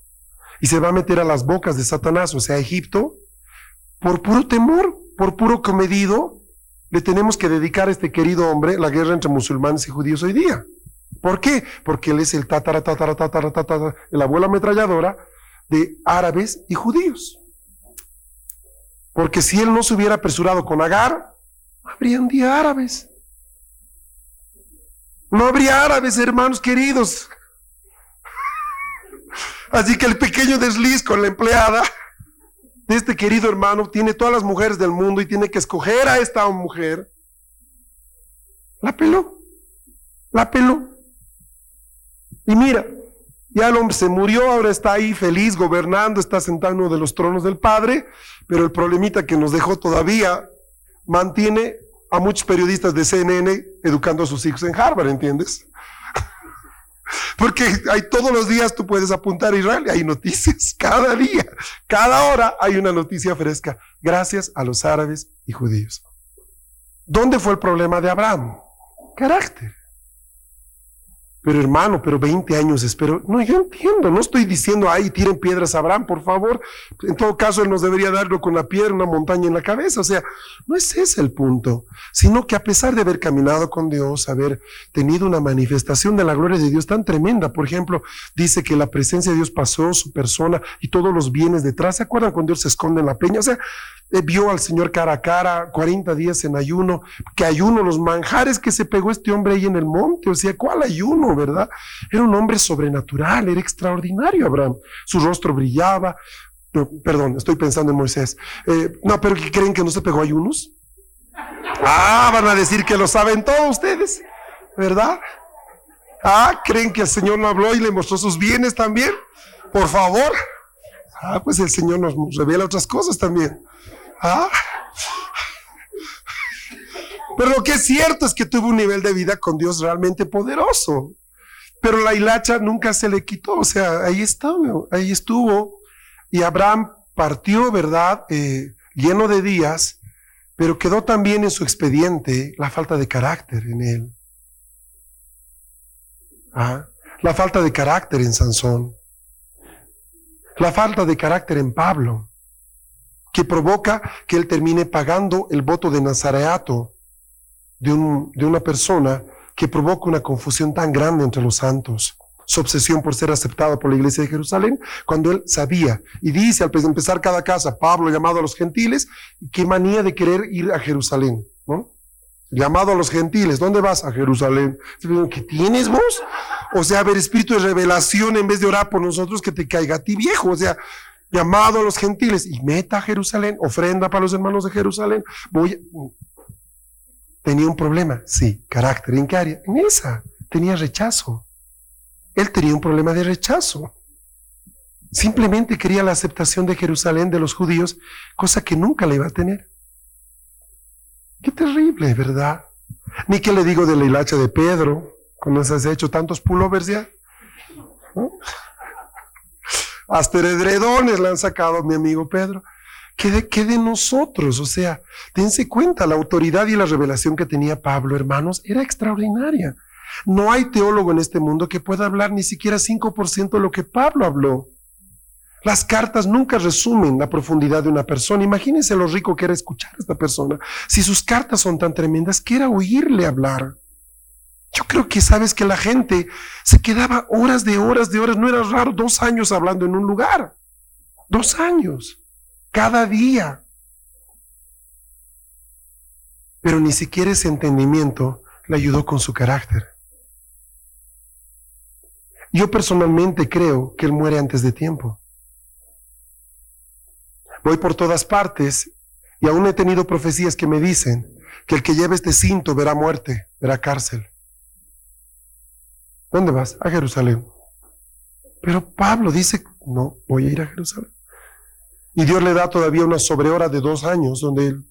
Y se va a meter a las bocas de Satanás, o sea, a Egipto, por puro temor, por puro comedido. Le tenemos que dedicar a este querido hombre la guerra entre musulmanes y judíos hoy día. ¿Por qué? Porque él es el tatara, tatara, tatara, tatara, el abuelo ametralladora de árabes y judíos. Porque si él no se hubiera apresurado con Agar, no habría un día árabes. No habría árabes, hermanos queridos. Así que el pequeño desliz con la empleada de este querido hermano tiene todas las mujeres del mundo y tiene que escoger a esta mujer. La peló. La peló. Y mira, ya el hombre se murió, ahora está ahí feliz, gobernando, está sentado en uno de los tronos del Padre, pero el problemita que nos dejó todavía mantiene a muchos periodistas de CNN educando a sus hijos en Harvard, ¿entiendes? Porque hay todos los días tú puedes apuntar a Israel y hay noticias, cada día, cada hora hay una noticia fresca, gracias a los árabes y judíos. ¿Dónde fue el problema de Abraham? Carácter. Pero hermano, pero 20 años espero. No, yo entiendo, no estoy diciendo, ay, tiren piedras a Abraham, por favor. En todo caso, él nos debería darlo con la piedra, una montaña en la cabeza. O sea, no es ese el punto, sino que a pesar de haber caminado con Dios, haber tenido una manifestación de la gloria de Dios tan tremenda, por ejemplo, dice que la presencia de Dios pasó, su persona y todos los bienes detrás. ¿Se acuerdan cuando Dios se esconde en la peña? O sea, eh, vio al Señor cara a cara, 40 días en ayuno, que ayuno, los manjares que se pegó este hombre ahí en el monte, o sea, ¿cuál ayuno, verdad? Era un hombre sobrenatural, era extraordinario Abraham, su rostro brillaba, perdón, estoy pensando en Moisés, eh, no, pero ¿creen que no se pegó ayunos? Ah, van a decir que lo saben todos ustedes, ¿verdad? Ah, ¿creen que el Señor no habló y le mostró sus bienes también? Por favor. Ah, pues el Señor nos revela otras cosas también. ¿Ah? Pero lo que es cierto es que tuvo un nivel de vida con Dios realmente poderoso. Pero la hilacha nunca se le quitó, o sea, ahí estuvo, ahí estuvo. Y Abraham partió, ¿verdad? Eh, lleno de días, pero quedó también en su expediente la falta de carácter en él. La falta de carácter en Sansón. La falta de carácter en Pablo que provoca que él termine pagando el voto de nazareato de, un, de una persona que provoca una confusión tan grande entre los santos. Su obsesión por ser aceptado por la iglesia de Jerusalén, cuando él sabía y dice al empezar cada casa, Pablo llamado a los gentiles, qué manía de querer ir a Jerusalén, ¿no? Llamado a los gentiles, ¿dónde vas? A Jerusalén. ¿Qué tienes vos? O sea, a ver, espíritu de revelación en vez de orar por nosotros que te caiga a ti viejo. O sea, llamado a los gentiles y meta a Jerusalén, ofrenda para los hermanos de Jerusalén. Voy Tenía un problema, sí, carácter. ¿En qué área? En esa. Tenía rechazo. Él tenía un problema de rechazo. Simplemente quería la aceptación de Jerusalén de los judíos, cosa que nunca le iba a tener. Qué terrible, ¿verdad? Ni que le digo de la hilacha de Pedro, cuando se ha hecho tantos pullovers ya. Hasta heredredones le han sacado a mi amigo Pedro. ¿Qué de, de nosotros? O sea, dense cuenta, la autoridad y la revelación que tenía Pablo, hermanos, era extraordinaria. No hay teólogo en este mundo que pueda hablar ni siquiera 5% de lo que Pablo habló. Las cartas nunca resumen la profundidad de una persona. Imagínense lo rico que era escuchar a esta persona. Si sus cartas son tan tremendas, que era oírle hablar. Yo creo que sabes que la gente se quedaba horas de horas de horas. No era raro dos años hablando en un lugar. Dos años. Cada día. Pero ni siquiera ese entendimiento le ayudó con su carácter. Yo personalmente creo que él muere antes de tiempo. Voy por todas partes y aún he tenido profecías que me dicen que el que lleve este cinto verá muerte, verá cárcel. ¿Dónde vas? A Jerusalén. Pero Pablo dice, no, voy a ir a Jerusalén. Y Dios le da todavía una sobrehora de dos años donde él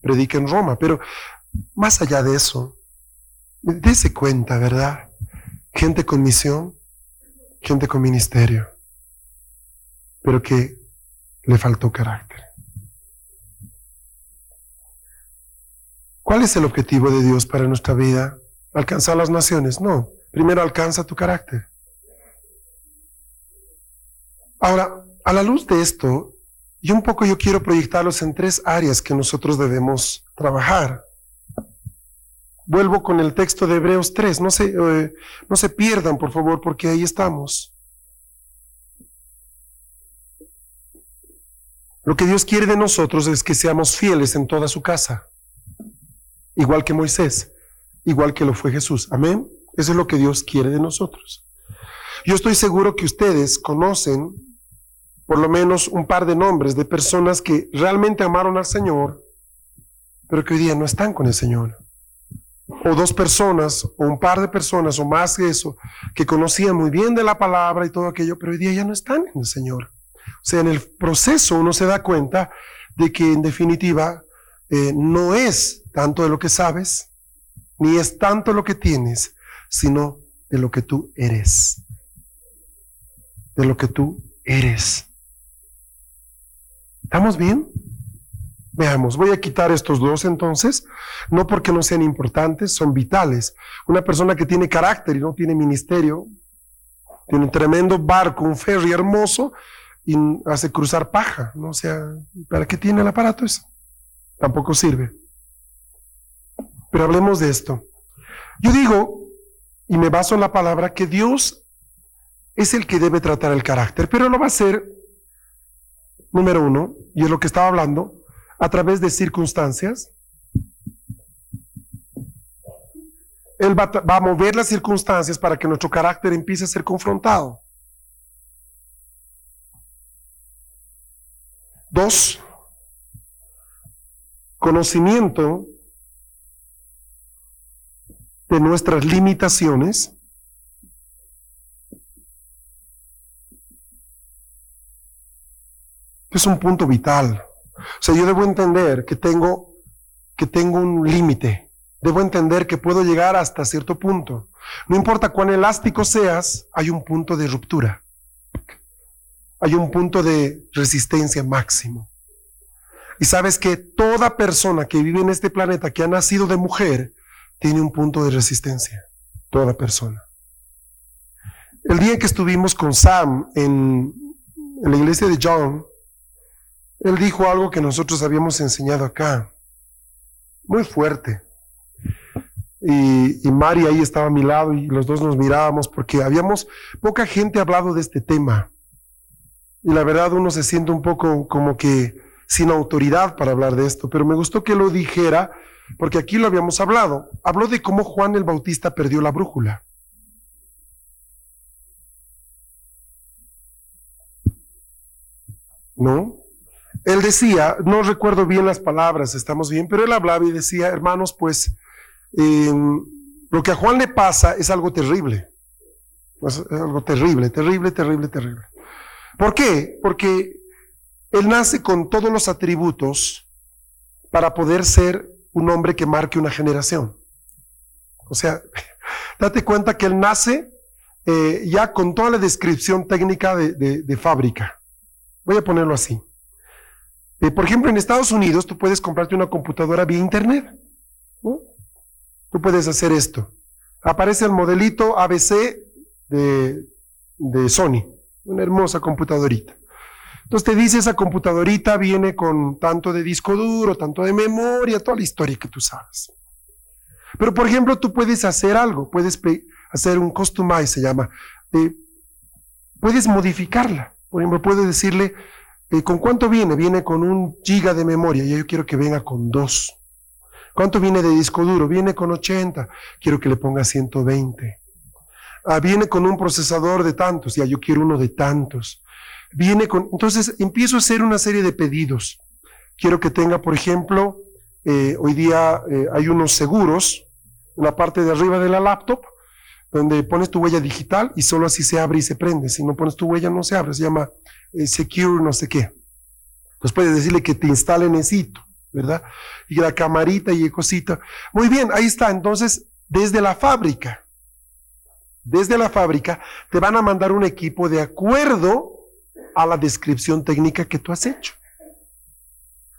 predica en Roma. Pero más allá de eso, dése cuenta, ¿verdad? Gente con misión, gente con ministerio, pero que le faltó carácter. ¿Cuál es el objetivo de Dios para nuestra vida? ¿Alcanzar las naciones? No. Primero alcanza tu carácter. Ahora, a la luz de esto, yo un poco yo quiero proyectarlos en tres áreas que nosotros debemos trabajar. Vuelvo con el texto de Hebreos 3, no se, eh, no se pierdan por favor porque ahí estamos. Lo que Dios quiere de nosotros es que seamos fieles en toda su casa, igual que Moisés, igual que lo fue Jesús. Amén. Eso es lo que Dios quiere de nosotros. Yo estoy seguro que ustedes conocen por lo menos un par de nombres de personas que realmente amaron al Señor, pero que hoy día no están con el Señor. O dos personas, o un par de personas, o más que eso, que conocían muy bien de la palabra y todo aquello, pero hoy día ya no están en el Señor. O sea, en el proceso uno se da cuenta de que en definitiva eh, no es tanto de lo que sabes, ni es tanto lo que tienes, sino de lo que tú eres. De lo que tú eres. ¿Estamos bien? Veamos, voy a quitar estos dos entonces, no porque no sean importantes, son vitales. Una persona que tiene carácter y no tiene ministerio, tiene un tremendo barco, un ferry hermoso, y hace cruzar paja, ¿no? O sea, ¿para qué tiene el aparato eso? Tampoco sirve. Pero hablemos de esto. Yo digo, y me baso en la palabra, que Dios es el que debe tratar el carácter, pero lo va a hacer, número uno, y es lo que estaba hablando, a través de circunstancias. Él va, va a mover las circunstancias para que nuestro carácter empiece a ser confrontado. Dos, conocimiento de nuestras limitaciones. Es un punto vital. O sea, yo debo entender que tengo, que tengo un límite. Debo entender que puedo llegar hasta cierto punto. No importa cuán elástico seas, hay un punto de ruptura hay un punto de resistencia máximo. Y sabes que toda persona que vive en este planeta que ha nacido de mujer tiene un punto de resistencia. Toda persona. El día que estuvimos con Sam en, la iglesia de John, él dijo algo que nosotros habíamos enseñado acá. Muy fuerte. Y, Mari ahí estaba a mi lado y los dos nos mirábamos porque habíamos, poca gente hablado de este tema. Y la verdad uno se siente un poco como que sin autoridad para hablar de esto, pero me gustó que lo dijera porque aquí lo habíamos hablado. Habló de cómo Juan el Bautista perdió la brújula. ¿No? Él decía, no recuerdo bien las palabras, estamos bien, pero él hablaba y decía, hermanos, pues em, lo que a Juan le pasa es algo terrible. Algo terrible, terrible, terrible, terrible. ¿Por qué? Porque él nace con todos los atributos para poder ser un hombre que marque una generación. O sea, date cuenta que él nace eh, ya con toda la descripción técnica de fábrica. Voy a ponerlo así. Eh, por ejemplo, en Estados Unidos tú puedes comprarte una computadora vía internet. Tú puedes hacer esto. Aparece el modelito ABC de, de Sony, una hermosa computadorita. Entonces te dice esa computadorita viene con tanto de disco duro, tanto de memoria, toda la historia que tú sabes. Pero por ejemplo, tú puedes hacer algo, puedes hacer un customize, se llama. Eh, puedes modificarla. Por ejemplo, puedes decirle, ¿con cuánto viene? Viene con un giga de memoria, y yo quiero que venga con dos. ¿Cuánto viene de disco duro? Viene con 80, quiero que le ponga 120. Ah, viene con un procesador de tantos, ya yo quiero uno de tantos. Viene con, entonces empiezo a hacer una serie de pedidos. Quiero que tenga, por ejemplo, eh, hoy día eh, hay unos seguros en la parte de arriba de la laptop, donde pones tu huella digital y solo así se abre y se prende. Si no pones tu huella no se abre, se llama eh, Secure no sé qué. Entonces puedes decirle que te instale Necito, ¿verdad? Y la camarita y cosita. Muy bien, ahí está. Entonces, desde la fábrica, desde la fábrica, te van a mandar un equipo de acuerdo a la descripción técnica que tú has hecho.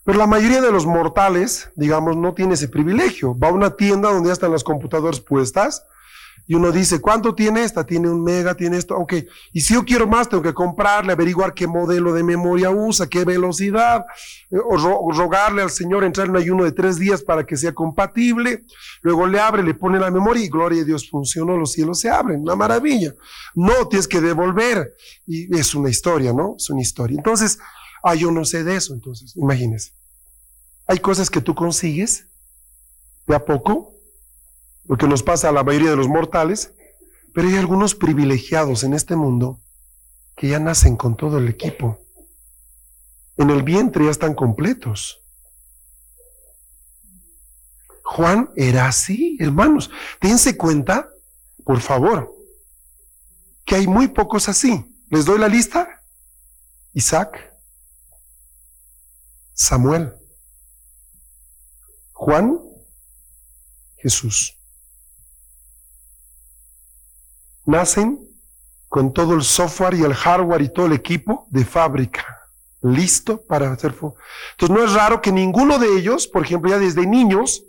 Pero la mayoría de los mortales, digamos, no tiene ese privilegio. Va a una tienda donde ya están las computadoras puestas y uno dice, ¿cuánto tiene esta? Tiene un mega, tiene esto. Ok, y si yo quiero más, tengo que comprarle, averiguar qué modelo de memoria usa, qué velocidad, eh, o, rogarle al Señor entrar en un ayuno de tres días para que sea compatible. Luego le abre, le pone la memoria y gloria a Dios, funcionó, los cielos se abren. Una maravilla. No, tienes que devolver. Y es una historia, ¿no? Es una historia. Entonces, ah, yo no sé de eso, entonces, imagínense. Hay cosas que tú consigues de a poco, lo que nos pasa a la mayoría de los mortales, pero hay algunos privilegiados en este mundo que ya nacen con todo el equipo. En el vientre ya están completos. Juan era así, hermanos. Dense cuenta, por favor, que hay muy pocos así. ¿Les doy la lista? Isaac, Samuel, Juan, Jesús. Nacen con todo el software y el hardware y todo el equipo de fábrica, listo para hacer. Entonces no es raro que ninguno de ellos, por ejemplo, ya desde niños,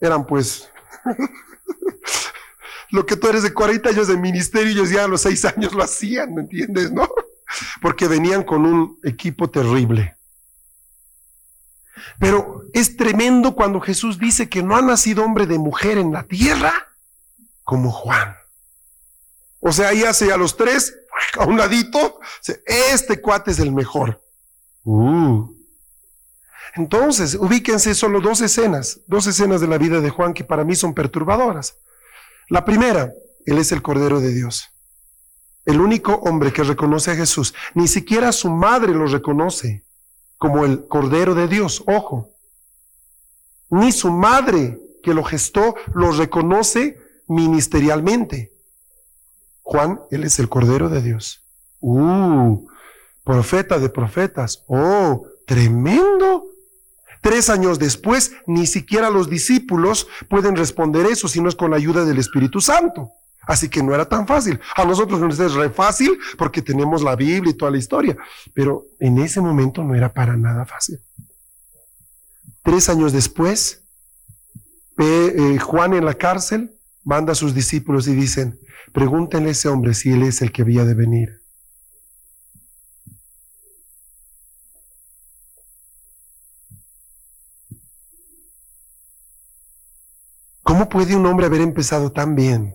eran pues lo que tú eres de 40 años de ministerio, ellos ya a los 6 años lo hacían, ¿me entiendes? ¿No? Porque venían con un equipo terrible. Pero es tremendo cuando Jesús dice que no ha nacido hombre de mujer en la tierra como Juan. O sea, ahí hace a los tres, a un ladito, este cuate es el mejor. Uh. Entonces, ubíquense solo dos escenas, dos escenas de la vida de Juan que para mí son perturbadoras. La primera, él es el Cordero de Dios. El único hombre que reconoce a Jesús. Ni siquiera su madre lo reconoce como el Cordero de Dios, ojo. Ni su madre que lo gestó lo reconoce ministerialmente. Juan, él es el Cordero de Dios. Uh, profeta de profetas. Oh, tremendo. Tres años después, ni siquiera los discípulos pueden responder eso si no es con la ayuda del Espíritu Santo. Así que no era tan fácil. A nosotros nos es re fácil porque tenemos la Biblia y toda la historia, pero en ese momento no era para nada fácil. Tres años después, eh, Juan en la cárcel manda a sus discípulos y dicen, pregúntenle a ese hombre si él es el que había de venir. ¿Cómo puede un hombre haber empezado tan bien?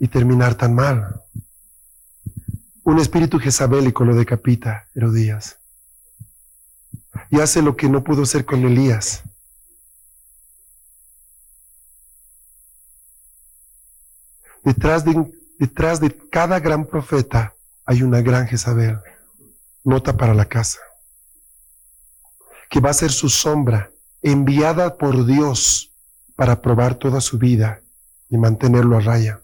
y terminar tan mal. Un espíritu jezabélico lo decapita, Herodías. Y hace lo que no pudo hacer con Elías. Detrás de, detrás de cada gran profeta hay una gran Jezabel. Nota para la casa. Que va a ser su sombra, enviada por Dios para probar toda su vida y mantenerlo a raya.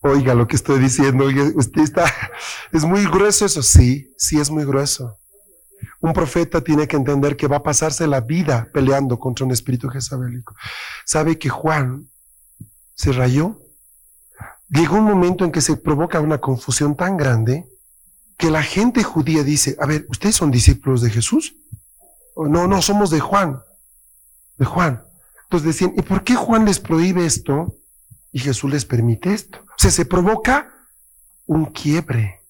Oiga lo que estoy diciendo, usted está, es muy grueso eso, sí, sí es muy grueso. Un profeta tiene que entender que va a pasarse la vida peleando contra un espíritu jezabélico. ¿Sabe que Juan se rayó? llegó un momento en que se provoca una confusión tan grande que la gente judía dice, a ver, ¿ustedes son discípulos de Jesús? no, no, somos de Juan, de Juan. Entonces decían, ¿y por qué Juan les prohíbe esto y Jesús les permite esto? O sea, se provoca un quiebre.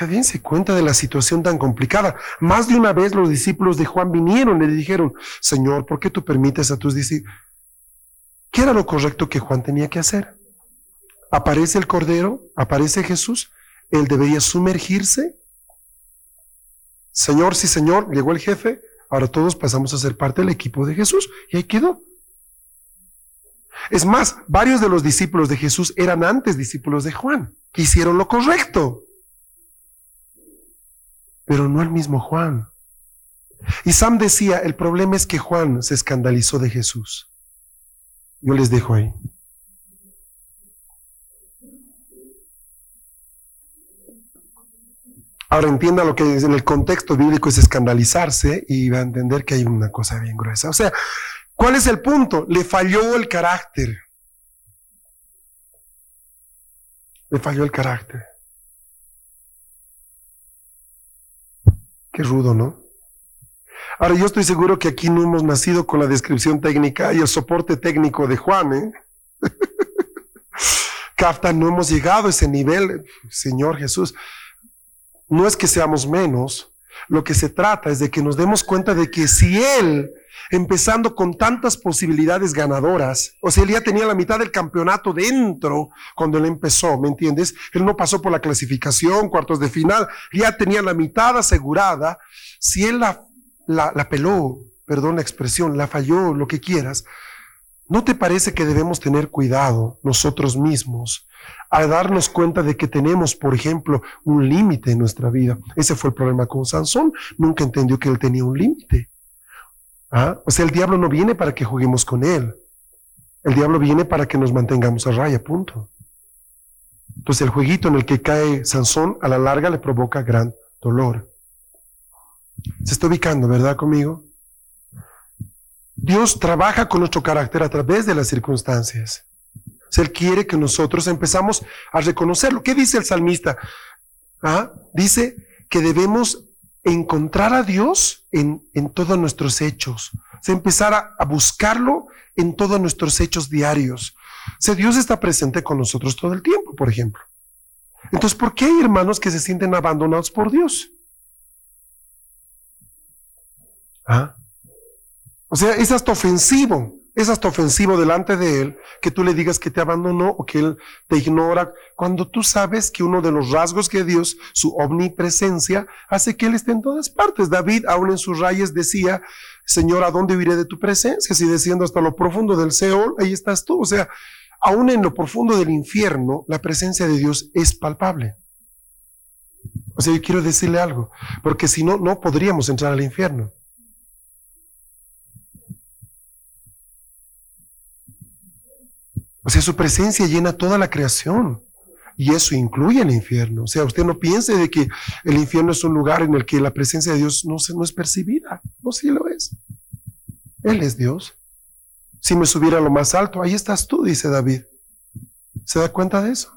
¿Se se cuenta de la situación tan complicada. Más de una vez los discípulos de Juan vinieron y le dijeron, Señor, ¿por qué tú permites a tus discípulos? ¿Qué era lo correcto que Juan tenía que hacer? Aparece el Cordero, aparece Jesús, él debería sumergirse. Señor, sí, Señor, llegó el jefe, ahora todos pasamos a ser parte del equipo de Jesús y ahí quedó. Es más, varios de los discípulos de Jesús eran antes discípulos de Juan, que hicieron lo correcto pero no el mismo Juan. Y Sam decía, el problema es que Juan se escandalizó de Jesús. Yo les dejo ahí. Ahora entienda lo que en el contexto bíblico es escandalizarse y va a entender que hay una cosa bien gruesa. O sea, ¿cuál es el punto? Le falló el carácter. Le falló el carácter. Qué rudo, ¿no? Ahora, yo estoy seguro que aquí no hemos nacido con la descripción técnica y el soporte técnico de Juan, ¿eh? Cafta, no hemos llegado a ese nivel, Señor Jesús. No es que seamos menos, lo que se trata es de que nos demos cuenta de que si Él empezando con tantas posibilidades ganadoras. O sea, él ya tenía la mitad del campeonato dentro cuando él empezó, ¿me entiendes? Él no pasó por la clasificación, cuartos de final, ya tenía la mitad asegurada. Si él la, la, la peló, perdón la expresión, la falló, lo que quieras, ¿no te parece que debemos tener cuidado nosotros mismos a darnos cuenta de que tenemos, por ejemplo, un límite en nuestra vida? Ese fue el problema con Sansón, nunca entendió que él tenía un límite. ¿Ah? O sea, el diablo no viene para que juguemos con él. El diablo viene para que nos mantengamos a raya, punto. Entonces el jueguito en el que cae Sansón a la larga le provoca gran dolor. Se está ubicando, ¿verdad conmigo? Dios trabaja con nuestro carácter a través de las circunstancias. Él quiere que nosotros empezamos a reconocerlo. ¿Qué dice el salmista? ¿Ah? Dice que debemos encontrar a Dios en, en todos nuestros hechos, o empezar a, buscarlo en todos nuestros hechos diarios. O Dios está presente con nosotros todo el tiempo, por ejemplo. Entonces, ¿por qué hay hermanos que se sienten abandonados por Dios? ¿Ah? O sea, es hasta ofensivo es hasta ofensivo delante de Él que tú le digas que te abandonó o que Él te ignora, cuando tú sabes que uno de los rasgos que Dios, su omnipresencia, hace que Él esté en todas partes. David, aún en sus rayes, decía, Señor, ¿a dónde iré de tu presencia? Si desciendo hasta lo profundo del Seol, ahí estás tú. O sea, aún en lo profundo del infierno, la presencia de Dios es palpable. O sea, yo quiero decirle algo, porque si no, no podríamos entrar al infierno. O sea, su presencia llena toda la creación. Y eso incluye el infierno. O sea, usted no piense de que el infierno es un lugar en el que la presencia de Dios no, no es percibida. No, sí lo es. Él es Dios. Si me subiera a lo más alto, ahí estás tú, dice David. ¿Se da cuenta de eso?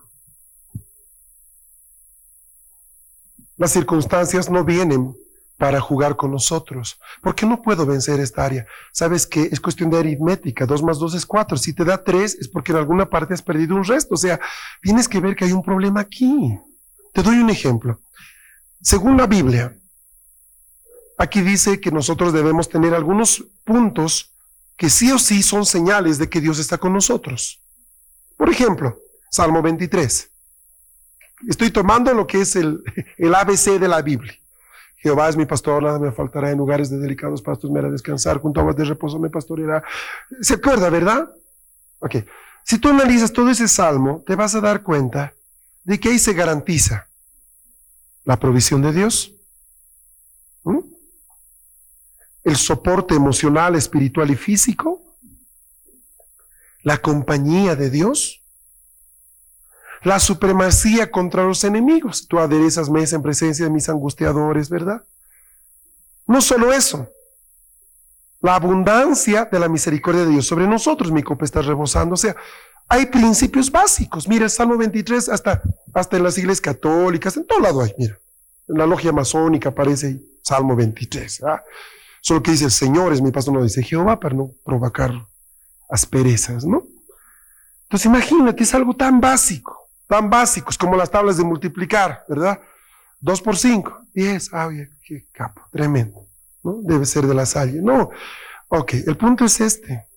Las circunstancias no vienen para jugar con nosotros. ¿Por qué no puedo vencer esta área? Sabes que es cuestión de aritmética. Dos más dos es cuatro. Si te da tres es porque en alguna parte has perdido un resto. O sea, tienes que ver que hay un problema aquí. Te doy un ejemplo. Según la Biblia, aquí dice que nosotros debemos tener algunos puntos que sí o sí son señales de que Dios está con nosotros. Por ejemplo, Salmo 23. Estoy tomando lo que es el, el ABC de la Biblia. Jehová es mi pastor, nada me faltará en lugares de delicados pastos, me hará descansar, junto a aguas de reposo me pastoreará. ¿Se acuerda, verdad? Ok. Si tú analizas todo ese salmo, te vas a dar cuenta de que ahí se garantiza la provisión de Dios, el soporte emocional, espiritual y físico, la compañía de Dios, la supremacía contra los enemigos. Tú aderezas mesa en presencia de mis angustiadores, ¿verdad? No solo eso. La abundancia de la misericordia de Dios sobre nosotros, mi copa está rebosando. O sea, hay principios básicos. Mira, Salmo 23, hasta, hasta en las iglesias católicas, en todo lado hay, mira. En la logia masónica aparece Salmo 23. ¿ah? Solo que dice el Señor es mi pastor, no dice Jehová para no provocar asperezas, ¿no? Entonces imagínate, es algo tan básico, tan básico, es como las tablas de multiplicar, ¿verdad? 2 por 5, 10, ah, oye, qué capo, tremendo, ¿no? Debe ser de la salle. No, ok, el punto es este.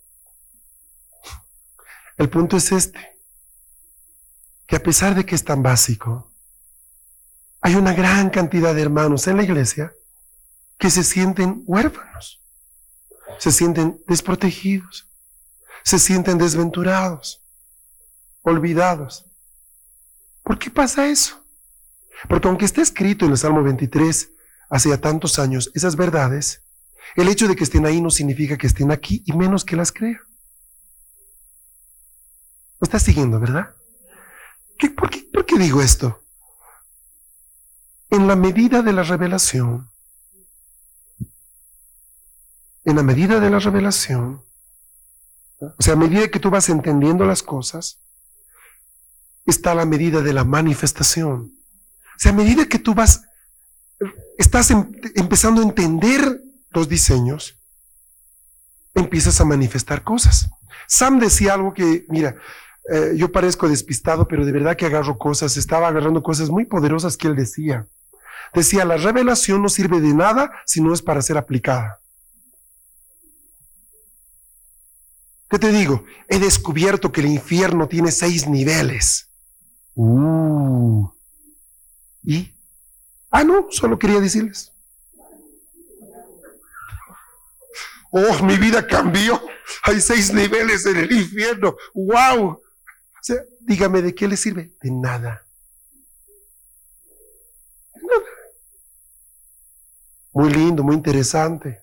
El punto es este, que a pesar de que es tan básico, hay una gran cantidad de hermanos en la iglesia que se sienten huérfanos, se sienten desprotegidos, se sienten desventurados, olvidados. ¿Por qué pasa eso? Porque aunque esté escrito en el Salmo 23 hace tantos años esas verdades, el hecho de que estén ahí no significa que estén aquí y menos que las crea. ¿Me estás siguiendo, verdad? por, qué, ¿Por qué digo esto? En la medida de la revelación, en la medida de la revelación, o sea, a medida que tú vas entendiendo las cosas, está la medida de la manifestación. O sea, a medida que tú vas, estás em, empezando a entender los diseños, empiezas a manifestar cosas. Sam decía algo que, mira, eh, yo parezco despistado, pero de verdad que agarro cosas, estaba agarrando cosas muy poderosas que él decía. Decía, la revelación no sirve de nada si no es para ser aplicada. ¿Qué te digo? He descubierto que el infierno tiene seis niveles. Uh. ¿Y? Ah, no, solo quería decirles. Oh, mi vida cambió. Hay seis niveles en el infierno. ¡Wow! O sea, dígame, ¿de qué le sirve? De nada. De nada. Muy lindo, muy interesante.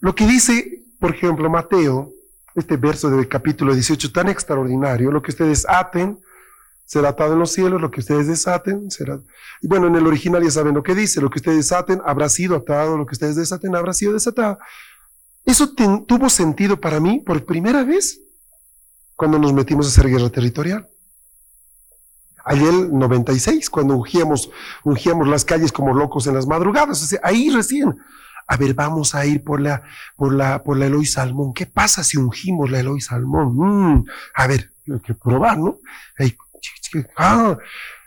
Lo que dice, por ejemplo, Mateo, este verso del capítulo 18 tan extraordinario, lo que ustedes aten será atado en los cielos, lo que ustedes desaten será... Y bueno, en el original ya saben lo que dice, lo que ustedes desaten habrá sido atado, lo que ustedes desaten habrá sido desatado. Eso tuvo sentido para mí por primera vez cuando nos metimos a hacer guerra territorial. Ayer 96, cuando ungíamos, ungíamos las calles como locos en las madrugadas. ahí recién. A ver, vamos a ir por la, por la, por la Eloy Salmón. ¿Qué pasa si ungimos la Eloy Salmón? Mm, a ver, hay que probar, ¿no? ah,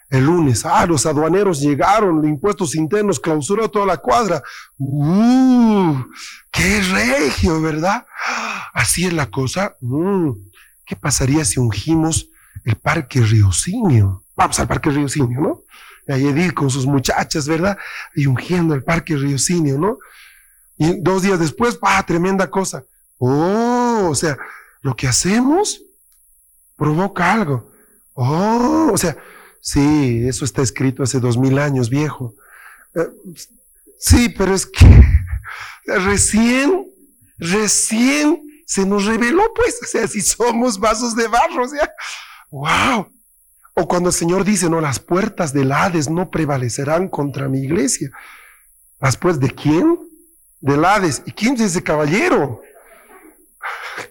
el lunes, ah, los aduaneros llegaron, impuestos internos, clausuró toda la cuadra. ¡Uh! ¡Qué regio, ¿verdad? Así es la cosa. Mm, ¿Qué pasaría si ungimos el Parque Riocinio? Vamos al Parque Riocinio, ¿no? Y ahí Edith con sus muchachas, ¿verdad? Y ungiendo el Parque Riocinio, ¿no? Y dos días después, ¡ah, tremenda cosa! Oh, o sea, lo que hacemos provoca algo. Oh, o sea, sí, eso está escrito hace dos mil años, viejo. Eh, sí, pero es que recién, recién se nos reveló, pues, o sea, si somos vasos de barro, o sea, wow. O cuando el Señor dice, no, las puertas del Hades no prevalecerán contra mi iglesia. ¿Las de quién? Del Hades. ¿Y quién es ese caballero?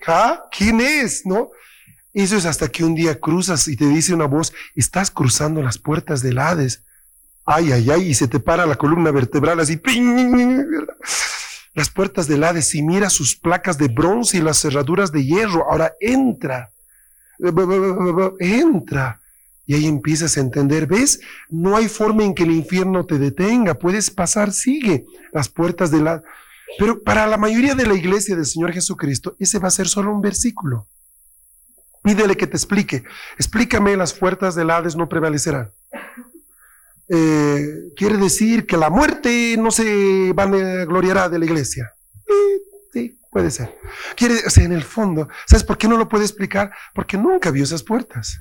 ¿Ah? ¿Quién es? ¿No? Eso es hasta que un día cruzas y te dice una voz, estás cruzando las puertas del Hades. Ay, ay, ay, y se te para la columna vertebral así. Las puertas del Hades, y mira sus placas de bronce y las cerraduras de hierro. Ahora entra, entra. Y ahí empiezas a entender, ¿ves? No hay forma en que el infierno te detenga. Puedes pasar, sigue las puertas del Hades. Pero para la mayoría de la iglesia del Señor Jesucristo, ese va a ser solo un versículo. Pídele que te explique. Explícame, las puertas del Hades no prevalecerán. Eh, quiere decir que la muerte no se gloriará de la iglesia. sí, puede ser. Quiere, o en el fondo, ¿sabes por qué no lo puede explicar? Porque nunca vio esas puertas.